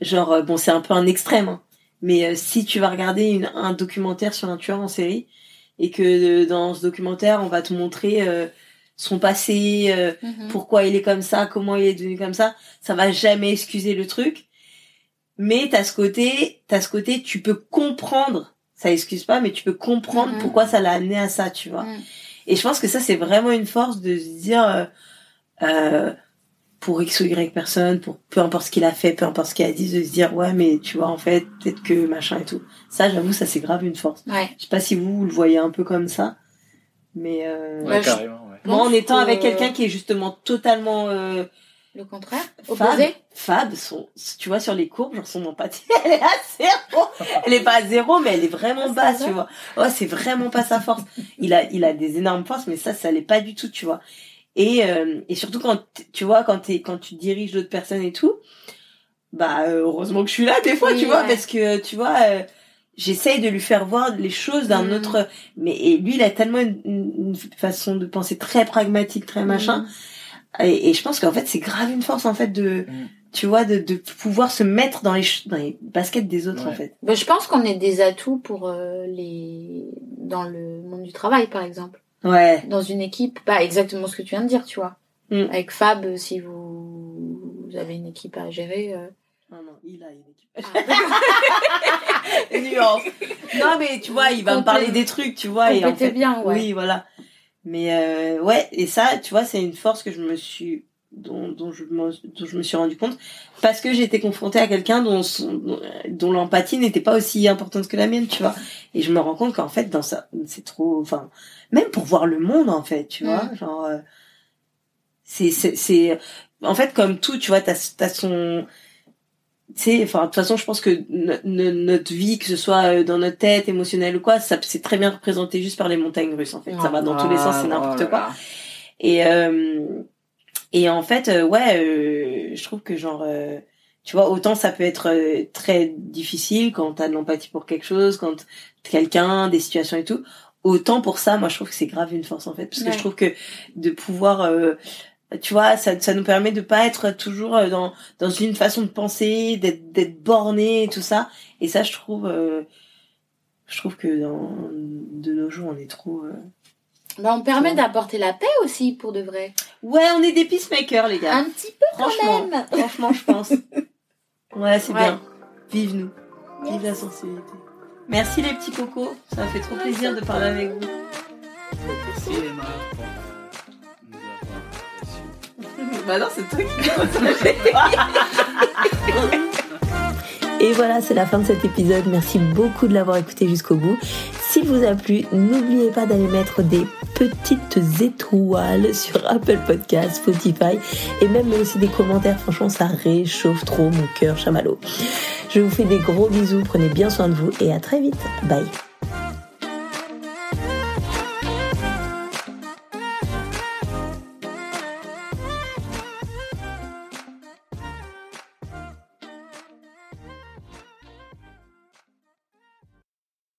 Genre, euh, bon, c'est un peu un extrême, hein, mais euh, si tu vas regarder une, un documentaire sur un tueur en série et que dans ce documentaire, on va te montrer son passé, euh, mhm. pourquoi il est comme ça, comment il est devenu comme ça, ça va jamais excuser le truc. Mais t'as ce côté, t'as ce côté, tu peux comprendre, ça excuse pas, mais tu peux comprendre mhm. pourquoi ça l'a amené à ça, tu vois. Mhm. Et je pense que ça c'est vraiment une force de se dire, euh, euh pour X ou Y personne, pour peu importe ce qu'il a fait, peu importe ce qu'il a dit, de se dire ouais mais tu vois en fait peut-être que machin et tout. Ça j'avoue ça c'est grave une force. Ouais. Je sais pas si vous, vous le voyez un peu comme ça, mais euh, Ouais, je- carrément, ouais. Moi en étant avec quelqu'un qui est justement totalement euh, Le contraire Fab, Opposé Fab, son, tu vois sur les courbes, genre son empathie, elle est à zéro. Elle est pas à zéro, mais elle est vraiment Ah, basse, tu vois. Ouais, c'est vraiment pas sa force. Il a, il a des énormes forces, mais ça, ça l'est pas du tout, tu vois. Et, euh, et surtout quand, tu vois, quand t'es, quand tu diriges d'autres personnes et tout, bah, euh, heureusement que je suis là, des fois, Oui, tu vois, ouais. parce que, tu vois, euh, j'essaye de lui faire voir les choses d'un Mhm. autre, mais, et lui, il a tellement une, une- façon de penser très pragmatique, très machin, Mhm. et, et je pense qu'en fait, c'est grave une force, en fait, de, Mm. tu vois, de, de pouvoir se mettre dans les, dans les baskets des autres, Ouais. en fait. Bah, je pense qu'on est des atouts pour euh, les dans le monde du travail, par exemple. Ouais. Dans une équipe, pas exactement ce que tu viens de dire, tu vois. Mm. Avec Fab, euh, si vous, vous avez une équipe à gérer. euh, il a une équipe. ah, Nuance. Non, mais tu vois, il va me parler des trucs, tu vois, et en complétez fait, bien, ouais. oui, voilà. Mais euh, ouais, et ça, tu vois, c'est une force que je me suis dont, dont je me, dont je me suis rendu compte parce que été confrontée à quelqu'un dont son, dont, dont l'empathie n'était pas aussi importante que la mienne, tu vois. Et je me rends compte qu'en fait, dans ça, c'est trop, enfin, même pour voir le monde, en fait, tu vois, genre, euh, c'est, c'est, c'est, en fait, comme tout, tu vois, t'as, t'as son, tu sais, enfin, de toute façon, je pense que no- no- notre vie, que ce soit euh, dans notre tête, émotionnelle ou quoi, ça, c'est très bien représenté juste par les montagnes russes, en fait. Ça va dans tous les sens, c'est n'importe quoi. Et euh, et en fait, euh, ouais, euh, je trouve que genre, euh, tu vois, autant ça peut être euh, très difficile quand t'as de l'empathie pour quelque chose, quand quelqu'un, des situations et tout. Autant pour ça, moi, je trouve que c'est grave une force en fait, parce que je trouve que de pouvoir, euh, tu vois, ça, ça nous permet de pas être toujours euh, dans dans une façon de penser, d'être d'être borné et tout ça. Et ça, je trouve, euh, je trouve que dans de nos jours, on est trop. euh, Bah, on permet Ouais. d'apporter la paix aussi, pour de vrai. Ouais, on est des peacemakers, les gars. Un petit peu Franchement, même. franchement, je pense. Ouais, c'est Ouais. bien. Vive nous. Vive la sensibilité. Merci les petits cocos. Ça m'a fait trop plaisir de parler avec vous. Merci Emma bah Et voilà, c'est la fin de cet épisode. Merci beaucoup de l'avoir écouté jusqu'au bout. S'il vous a plu, n'oubliez pas d'aller mettre des petites étoiles sur Apple Podcasts, Spotify et même aussi des commentaires. Franchement, ça réchauffe trop mon cœur chamallow. Je vous fais des gros bisous, prenez bien soin de vous et à très vite. Bye.